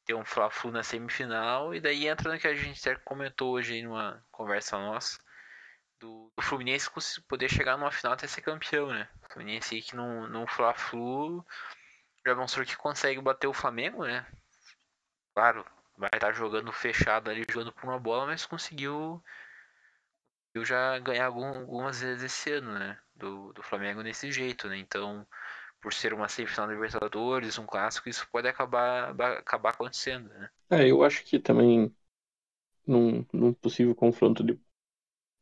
ter um Fla-Flu na semifinal e daí entra no que a gente até comentou hoje aí numa conversa nossa do, do Fluminense poder chegar numa final até ser campeão, né? O Fluminense aí que num, num Fla-Flu já mostrou que consegue bater o Flamengo, né? Claro, vai estar jogando fechado ali, jogando por uma bola, mas conseguiu, conseguiu já ganhar algum, algumas vezes esse ano, né? Do, do Flamengo desse jeito, né? Então por ser uma semifinal da Libertadores, um clássico, isso pode acabar, acabar acontecendo, né? É, eu acho que também num, num possível confronto de,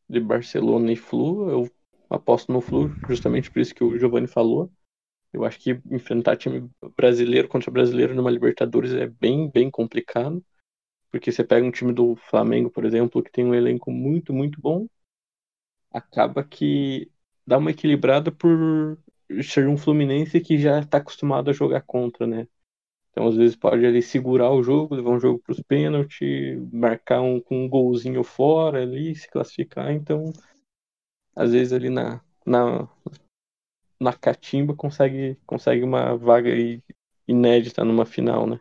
de Barcelona e Flu, eu aposto no Flu, justamente por isso que o Giovanni falou. Eu acho que enfrentar time brasileiro contra brasileiro numa Libertadores é bem, bem complicado. Porque você pega um time do Flamengo, por exemplo, que tem um elenco muito, muito bom, acaba que dá uma equilibrada por ser um Fluminense que já está acostumado a jogar contra, né? Então, às vezes, pode ali segurar o jogo, levar um jogo para os pênaltis, marcar um, um golzinho fora ali, se classificar. Então, às vezes, ali na, na, na catimba, consegue, consegue uma vaga inédita numa final, né?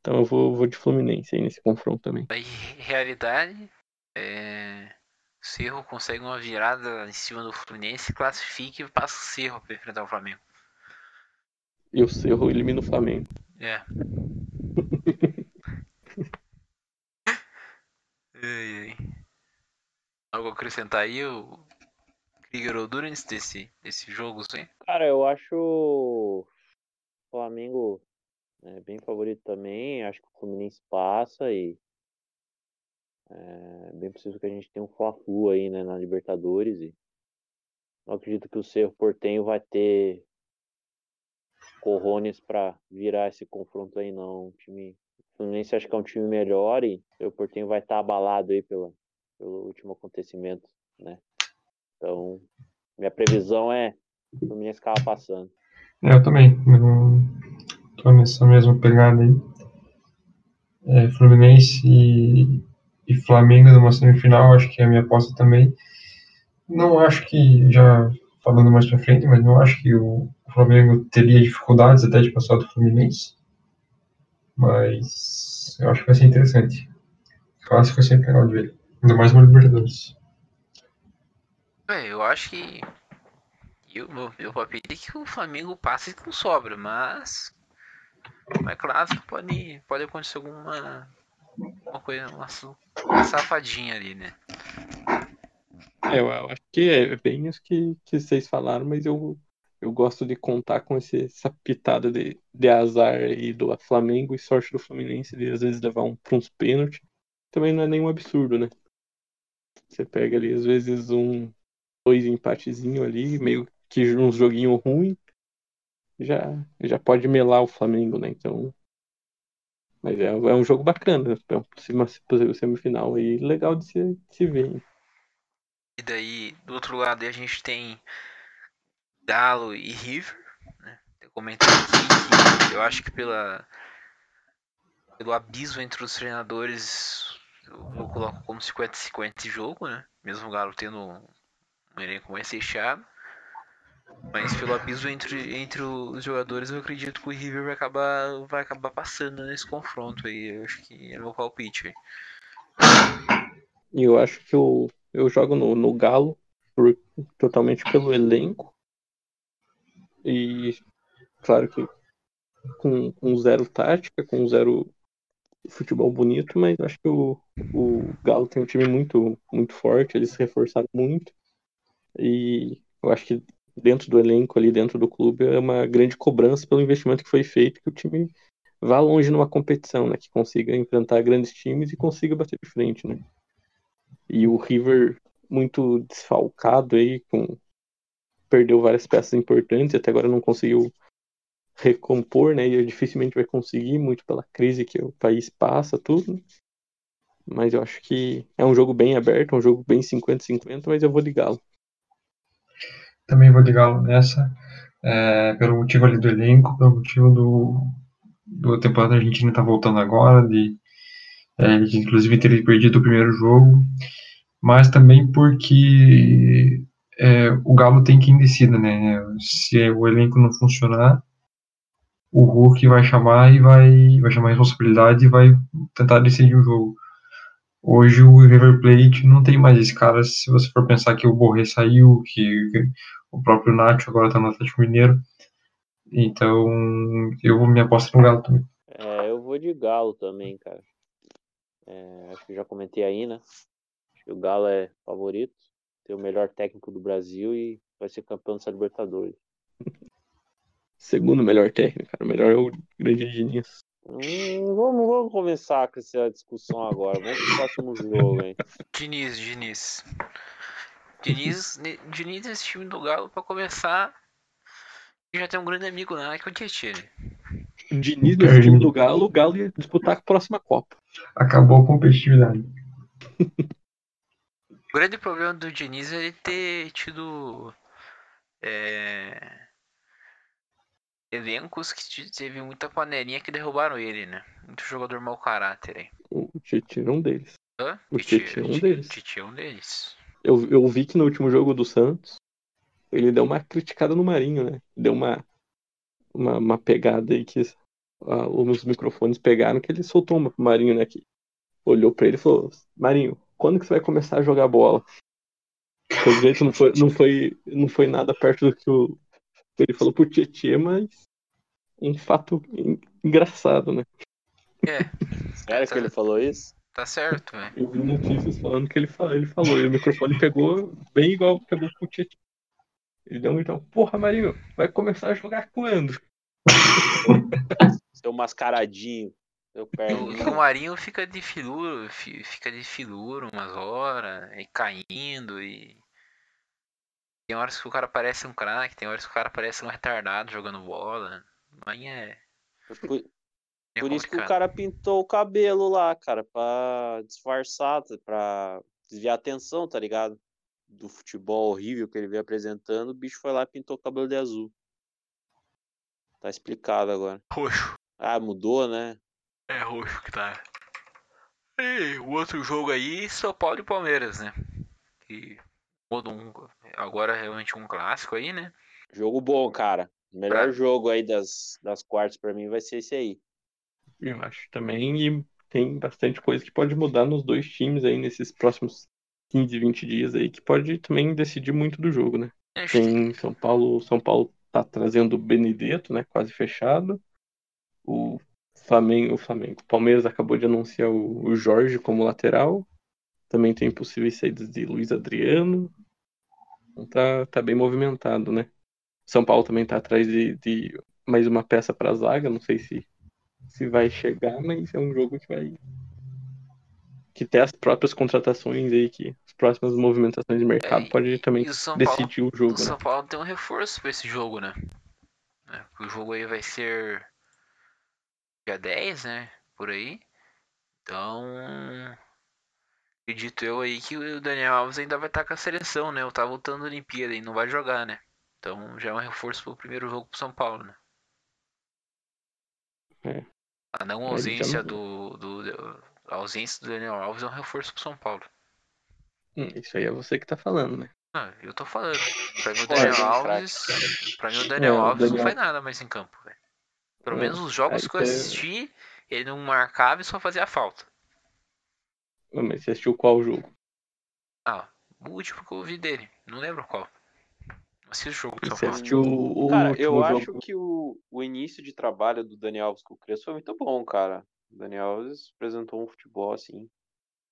Então, eu vou, vou de Fluminense aí nesse confronto também. Aí, realidade, é... Cerro consegue uma virada em cima do Fluminense, classifica e passa o Cerro para enfrentar o Flamengo. E o Cerro elimina o Flamengo. É. ei, ei. Algo a acrescentar aí, o Krieger ou Durance desse, desse jogo, sim? Cara, eu acho o Flamengo é, bem favorito também. Acho que o Fluminense passa e é bem possível que a gente tenha um Fla-Flu aí, né, na Libertadores. E não acredito que o Cerro Portenho vai ter corrones para virar esse confronto aí, não. O time Fluminense acho que é um time melhor e o Portenho vai estar tá abalado aí pelo último acontecimento, né? Então, minha previsão é o Fluminense acabar passando. É, eu também. Eu tô nessa mesma pegada aí. É, Fluminense e e Flamengo numa semifinal, acho que é a minha aposta também. Não acho que, já falando mais pra frente, mas não acho que o Flamengo teria dificuldades até de passar do Fluminense. Mas eu acho que vai ser interessante. Clássico é sempre legal de ver. Ainda mais uma Libertadores. É, eu acho que. Eu, meu, meu é que o Flamengo passe com sobra, mas. Mas claro que pode, pode acontecer alguma uma coisa, uma, safadinha ali, né? É, eu acho que é bem isso que, que vocês falaram, mas eu, eu gosto de contar com esse, essa pitada de, de azar aí do Flamengo e sorte do Fluminense de às vezes levar um, pra uns pênaltis. Também não é nenhum absurdo, né? Você pega ali, às vezes, um dois empatezinho ali, meio que uns joguinho ruim, já, já pode melar o Flamengo, né? Então mas é, é um jogo bacana, é uma possível semifinal aí, legal de se, de se ver. E daí, do outro lado, a gente tem Galo e River. Né? Eu comentei aqui que eu acho que pela, pelo abismo entre os treinadores, eu, coloco como 50-50 esse jogo, né? Mesmo o Galo tendo um elenco mais fechado. Mas pelo aviso entre, entre os jogadores, eu acredito que o River vai acabar, vai acabar passando nesse confronto aí. Eu acho que é meu palpite. E eu acho que eu, eu jogo no, no Galo por, totalmente pelo elenco. E claro que com, com zero tática, com zero futebol bonito, mas acho que o, o Galo tem um time muito, muito forte, eles se reforçaram muito. E eu acho que dentro do elenco ali, dentro do clube, é uma grande cobrança pelo investimento que foi feito, que o time vá longe numa competição, né? Que consiga enfrentar grandes times e consiga bater de frente, né? E o River muito desfalcado aí, com perdeu várias peças importantes até agora não conseguiu recompor, né? E dificilmente vai conseguir, muito pela crise que o país passa, tudo. Mas eu acho que é um jogo bem aberto, um jogo bem 50-50, mas eu vou de Galo. Também vou de Galo nessa, é, pelo motivo ali do elenco, pelo motivo do, do temporada argentina tá voltando agora, de, é, de inclusive ter perdido o primeiro jogo, mas também porque é, o Galo tem que decida, né? Se o elenco não funcionar, o Hulk vai chamar e vai, vai chamar a responsabilidade e vai tentar decidir o jogo. Hoje o River Plate não tem mais esse cara, se você for pensar que o Borré saiu, que, o próprio Nacho agora está no Atlético Mineiro. Então eu me aposto no Galo também. É, eu vou de Galo também, cara. É, acho que já comentei aí, né? Acho que o Galo é favorito, tem o melhor técnico do Brasil e vai ser campeão dessa Libertadores. Segundo melhor técnico, cara. O melhor é o grande Diniz. Hum, vamos, vamos começar com essa discussão agora. Vamos pro próximo jogo, hein? Diniz, Diniz. Diniz, Diniz esse time do Galo, pra começar, já tem um grande amigo lá, que é o Tietchan. Diniz nesse time do Galo, o Galo ia disputar a próxima Copa. Acabou a competitividade. o grande problema do Diniz é ele ter tido é, elencos que teve muita panelinha que derrubaram ele, né? Muito jogador mau caráter aí. O Titi é um deles. Hã? O Titi é um deles. Titi é um deles. Eu, eu vi que no último jogo do Santos, ele deu uma criticada no Marinho, né? Deu uma, uma, uma pegada aí que ah, os microfones pegaram, que ele soltou uma pro Marinho, né? Que olhou pra ele e falou, Marinho, quando que você vai começar a jogar bola? Pelo jeito não foi, não foi, não foi nada perto do que o, ele falou pro Tietchan, mas um fato engraçado, né? É. Sério que ele falou isso? Tá certo, velho. Eu vi notícias falando que ele falou, ele falou, e o microfone pegou bem igual pegou pro Tietchan. Ele deu um então, porra, Marinho, vai começar a jogar quando? Seu mascaradinho. Eu perdo. O, o Marinho fica de filuro, fica de filuro umas horas, e caindo e tem horas que o cara parece um craque, tem horas que o cara parece um retardado jogando bola. Mas é. Por, é por isso que o cara pintou o cabelo lá, cara, pra disfarçar, pra desviar a atenção, tá ligado? Do futebol horrível que ele veio apresentando, o bicho foi lá e pintou o cabelo de azul. Tá explicado agora. Roxo. Ah, mudou, né? É roxo que tá. E o outro jogo aí, São Paulo e Palmeiras, né? Que um, agora realmente um clássico aí, né? Jogo bom, cara. O melhor pra... jogo aí das, das quartas para mim vai ser esse aí. Eu acho também, e tem bastante coisa que pode mudar nos dois times aí nesses próximos 15, 20 dias aí, que pode também decidir muito do jogo, né? Tem São Paulo, São Paulo tá trazendo o Benedetto, né? Quase fechado. O Flamengo, o Flamengo. O Palmeiras acabou de anunciar o, o Jorge como lateral. Também tem possíveis saídas de Luiz Adriano. Então tá, tá bem movimentado, né? São Paulo também tá atrás de, de mais uma peça para zaga, não sei se, se vai chegar, mas é um jogo que vai que tem as próprias contratações aí que as próximas movimentações de mercado é, pode também decidir Paulo, o jogo. O São né? Paulo tem um reforço para esse jogo, né? É, o jogo aí vai ser dia 10, né? Por aí. Então, Acredito eu aí que o Daniel Alves ainda vai estar com a seleção, né? Eu tá voltando da Olimpíada e não vai jogar, né? Então já é um reforço pro primeiro jogo pro São Paulo, né? É. A não ausência do, do, A ausência do Daniel Alves é um reforço pro São Paulo. Hum, isso aí é você que tá falando, né? Não, eu tô falando. Pra mim o Daniel Alves. Pra mim o Daniel é, Alves Daniel... não faz nada mais em campo, velho. Pelo menos os jogos que eu assisti, ele não marcava e só fazia falta. Mas você assistiu qual jogo? Ah, o último que eu vi dele. Não lembro qual. Assisti o jogo que você assistiu o Cara, eu jogo. acho que o, o início de trabalho do Daniel Alves com o Crespo foi muito bom, cara. O Daniel Alves apresentou um futebol assim.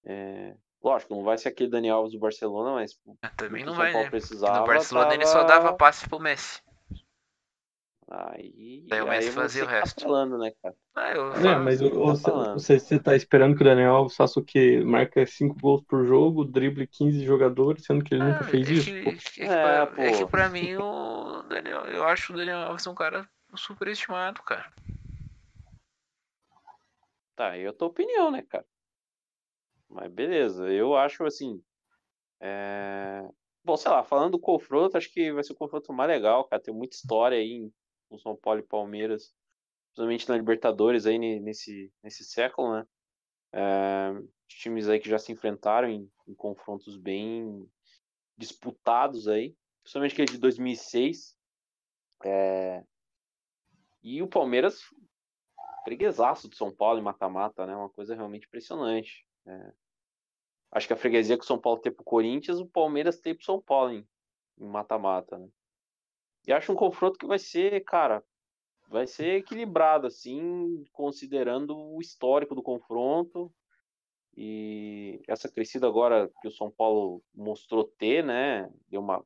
É... Lógico, não vai ser aquele Daniel Alves do Barcelona, mas. É, também não vai, né? Precisava, no Barcelona tava... ele só dava passe pro Messi. Aí, Daí o Messi fazia o resto. Tá falando, né, cara? Ah, eu é, mas tá você, você tá esperando que o Daniel Alves faça o quê? Marca 5 gols por jogo, drible 15 jogadores, sendo que ele ah, nunca fez é isso? Que, é, que, é, pra, é, que pra mim o Daniel, eu acho o Daniel Alves um cara superestimado, cara. Tá, é a tua opinião, né, cara? Mas beleza, eu acho assim. É... Bom, sei lá, falando do confronto, acho que vai ser o confronto mais legal, cara. Tem muita história aí com São Paulo e Palmeiras, principalmente na Libertadores aí nesse, nesse século, né? É... Times aí que já se enfrentaram em, em confrontos bem disputados aí, principalmente aquele de 2006. É... E o Palmeiras, freguesaço de São Paulo em mata-mata, né? Uma coisa realmente impressionante. É... Acho que a freguesia que o São Paulo tem pro Corinthians, o Palmeiras tem pro São Paulo em mata-mata, né? E acho um confronto que vai ser, cara, vai ser equilibrado, assim, considerando o histórico do confronto e essa crescida agora que o São Paulo mostrou ter, né? Deu uma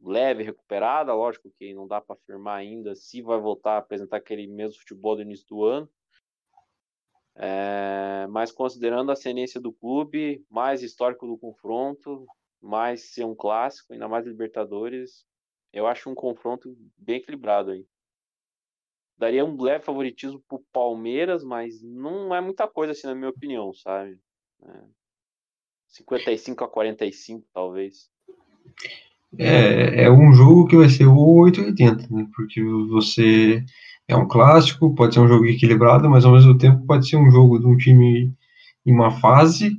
leve recuperada, lógico que não dá para afirmar ainda se vai voltar a apresentar aquele mesmo futebol do início do ano. É, mas considerando a ascendência do clube, mais histórico do confronto, mais ser um clássico, ainda mais Libertadores, eu acho um confronto bem equilibrado aí. Daria um leve favoritismo pro Palmeiras, mas não é muita coisa assim, na minha opinião, sabe? É. 55 a 45, talvez. É, é um jogo que vai ser o 880, né? Porque você é um clássico, pode ser um jogo equilibrado, mas ao mesmo tempo pode ser um jogo de um time em uma fase,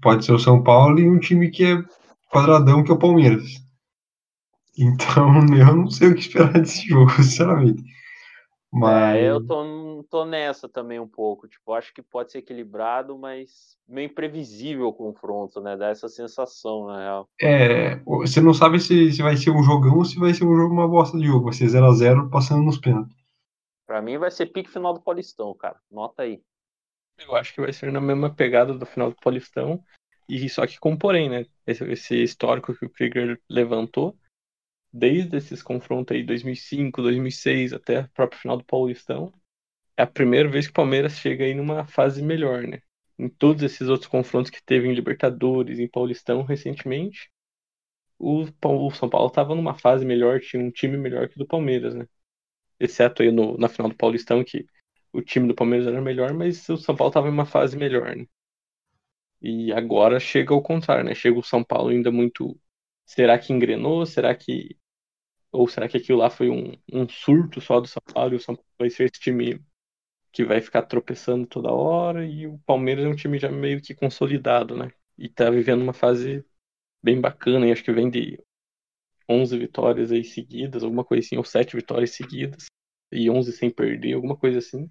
pode ser o São Paulo e um time que é quadradão, que é o Palmeiras. Então, eu não sei o que esperar desse jogo, sinceramente. Mas... É, eu tô, tô nessa também um pouco. Tipo, acho que pode ser equilibrado, mas meio imprevisível o confronto, né? Dá essa sensação, na real. É, você não sabe se, se vai ser um jogão ou se vai ser um jogo uma bosta de jogo. Vai ser 0x0 passando nos pênaltis. Pra mim vai ser pique final do Paulistão, cara. Nota aí. Eu acho que vai ser na mesma pegada do final do Paulistão. E só que com porém, né? Esse, esse histórico que o Krieger levantou desde esses confrontos aí, 2005, 2006, até a própria final do Paulistão, é a primeira vez que o Palmeiras chega aí numa fase melhor, né? Em todos esses outros confrontos que teve em Libertadores, em Paulistão recentemente, o, São Paulo estava numa fase melhor, tinha um time melhor que o do Palmeiras, né? Exceto aí no, na final do Paulistão, que o time do Palmeiras era melhor, mas o São Paulo estava em uma fase melhor, né? E agora chega ao contrário, né? Chega o São Paulo ainda muito. Será que engrenou? Será que ou será que aquilo lá foi um, um surto só do São Paulo e o São Paulo vai ser esse time que vai ficar tropeçando toda hora e o Palmeiras é um time já meio que consolidado, né? E tá vivendo uma fase bem bacana, e acho que vem de 11 vitórias aí seguidas, alguma coisa assim, ou 7 vitórias seguidas, e 11 sem perder, alguma coisa assim.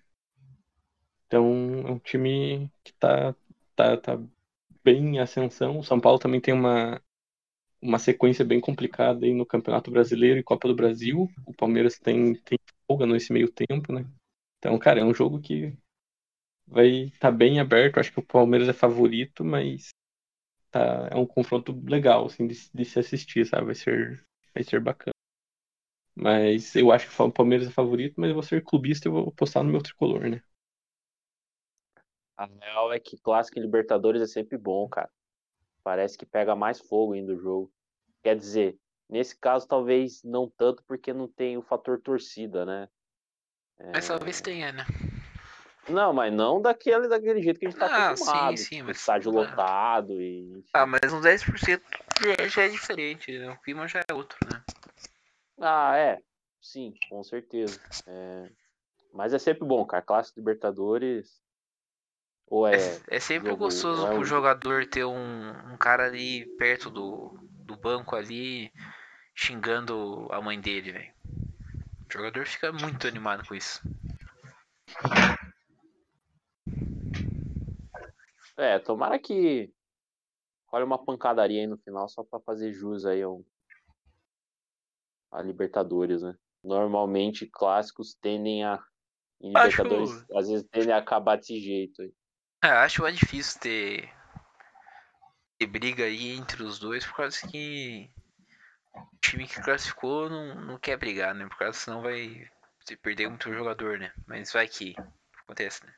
Então é um time que tá, tá, tá bem em ascensão. O São Paulo também tem uma, uma sequência bem complicada aí no Campeonato Brasileiro e Copa do Brasil. O Palmeiras tem, tem folga nesse meio tempo, né? Então, cara, é um jogo que vai estar tá bem aberto. Acho que o Palmeiras é favorito, mas tá, é um confronto legal, assim, de, de se assistir, sabe? Vai ser, vai ser bacana. Mas eu acho que o Palmeiras é favorito, mas eu vou ser clubista e vou apostar no meu tricolor, né? A real é que clássico em Libertadores é sempre bom, cara parece que pega mais fogo ainda o jogo. Quer dizer, nesse caso talvez não tanto porque não tem o fator torcida, né? É... Mas talvez tenha, né? Não, mas não daquele, daquele jeito que a gente tá ah, acostumado. Sim, sim, tipo, mas... Estádio lotado e... Ah, mas uns 10% já, já é diferente, né? O clima já é outro, né? Ah, é. Sim, com certeza. É... Mas é sempre bom, cara. Clássico Libertadores ou é, é, é sempre jogo, gostoso é um... pro jogador ter um, um cara ali perto do, do banco ali xingando a mãe dele, velho. O jogador fica muito animado com isso. É, tomara que olha uma pancadaria aí no final só para fazer jus aí ao a Libertadores, né? Normalmente clássicos tendem a em Libertadores Acho... às vezes tendem a acabar desse jeito aí. É, acho mais difícil ter, ter briga aí entre os dois, por causa que o time que classificou não, não quer brigar, né? Por causa senão vai se perder muito jogador, né? Mas vai que acontece, né?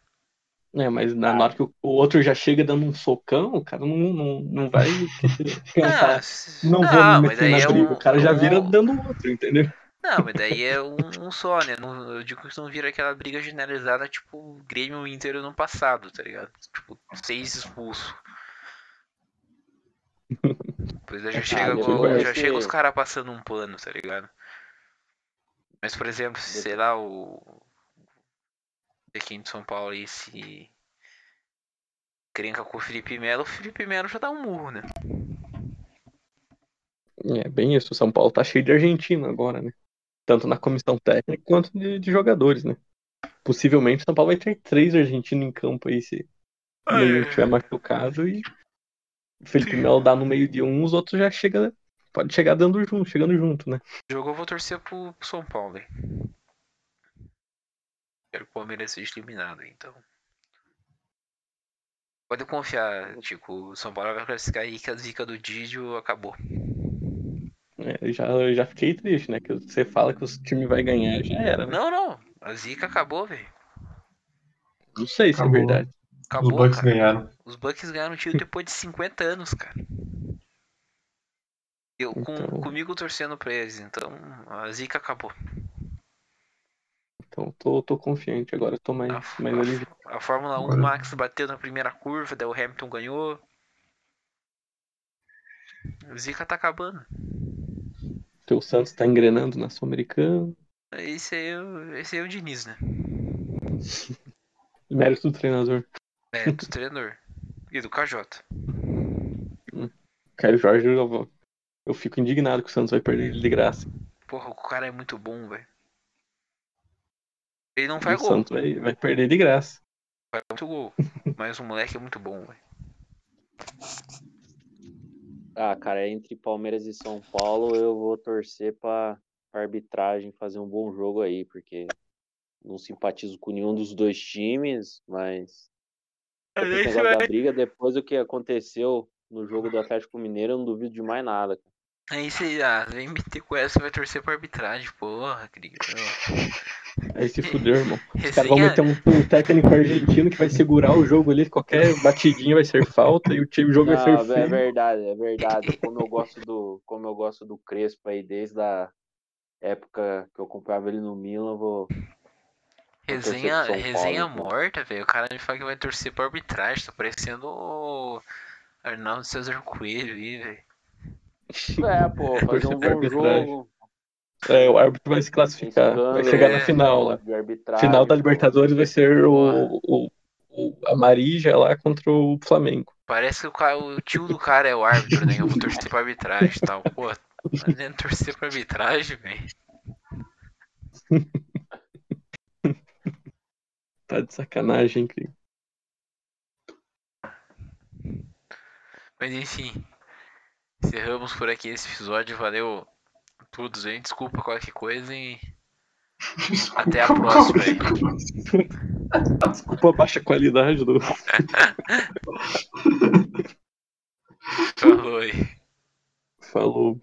É, mas na, hora que o, outro já chega dando um socão, o cara não, não, não vai pensar, não, não vou me meter na briga. Um, o cara já vira um... dando outro, entendeu? Não, mas daí é um, um só, né? Não, eu digo que não vira aquela briga generalizada tipo o Grêmio Inter no passado, tá ligado? Tipo, seis expulsos. Pois já chega, depois igual- já chega os caras passando um pano, tá ligado? Mas, por exemplo, sei lá, o. Aqui em São Paulo aí se. Crenca com o Felipe Melo, o Felipe Melo já dá um murro, né? É bem isso. O São Paulo tá cheio de argentino agora, né? Tanto na comissão técnica quanto de, de jogadores, né? Possivelmente o São Paulo vai ter três argentinos em campo aí se nenhum estiver machucado e o Felipe Melo dá no meio de um, os outros já chega, pode chegar dando junto, chegando junto, né? jogo eu vou torcer pro, pro São Paulo, hein? Quero que o Palmeiras seja eliminado, então. Pode confiar, Tico. O São Paulo vai classificar aí que a zica do Didio acabou. É, já, eu já fiquei triste, né? Que você fala que o time vai ganhar, já era, né? Não, não. A zica acabou, velho. Não sei se Acabou. é verdade. Os Acabou, Bucks cara. ganharam. Os Bucks ganharam o título depois de 50 anos, cara. Eu, com, Então- comigo torcendo pra eles, então a zica acabou. Então tô, tô confiante agora, tô mais, A, mais aliviado. a, a Fórmula 1, o Agora- Max bateu na primeira curva, daí o Hamilton ganhou. A zica tá acabando. O Santos tá engrenando na Sul-Americana. Esse aí, é o- esse aí é o Diniz, né? Mérito do treinador. É, do treinador. E do KJ. Caio Jorge, eu, eu fico indignado que o Santos vai perder ele de graça. Porra, o cara é muito bom, velho. Ele não faz o gol, Santos vai, vai perder de graça. faz muito gol. Mas o moleque é muito bom, velho. Ah, cara, entre Palmeiras e São Paulo, eu vou torcer pra, pra arbitragem fazer um bom jogo aí, porque não simpatizo com nenhum dos dois times, mas negócio vai- da briga, depois do que aconteceu no jogo do Atlético Mineiro, eu não duvido de mais nada. cara. Aí você ah, vem meter com essa, vai torcer pra arbitragem, porra, querido. Aí se fudeu, irmão. Os caras vão Resenha, meter um, um técnico argentino que vai segurar o jogo ali, qualquer batidinha vai ser falta e o, time, o jogo vai ser Não, é feio. verdade, é verdade. Como eu gosto do, como eu gosto do Crespo aí desde a época que eu comprava ele no Milan, eu vou resenha, resenha Paulo, então. morta, velho. O cara me fala que vai torcer pra arbitragem, tá parecendo o Arnaldo César Coelho aí, velho. É, pô, fazer um bom jogo. É, o árbitro vai se classificar, vai chegar na é, final lá. Final da. Libertadores vai ser o, o, o a Marija lá contra o Flamengo. Parece que o, cara, o tio do cara é o árbitro, né? Eu vou torcer pra arbitragem e tal. Pô, não é torcer pra arbitragem, velho. Tá de sacanagem, Cris. Mas enfim, encerramos por aqui esse episódio. Valeu todos aí. Desculpa qualquer coisa e Até a próxima aí. Desculpa a baixa qualidade do. falou aí. Falou.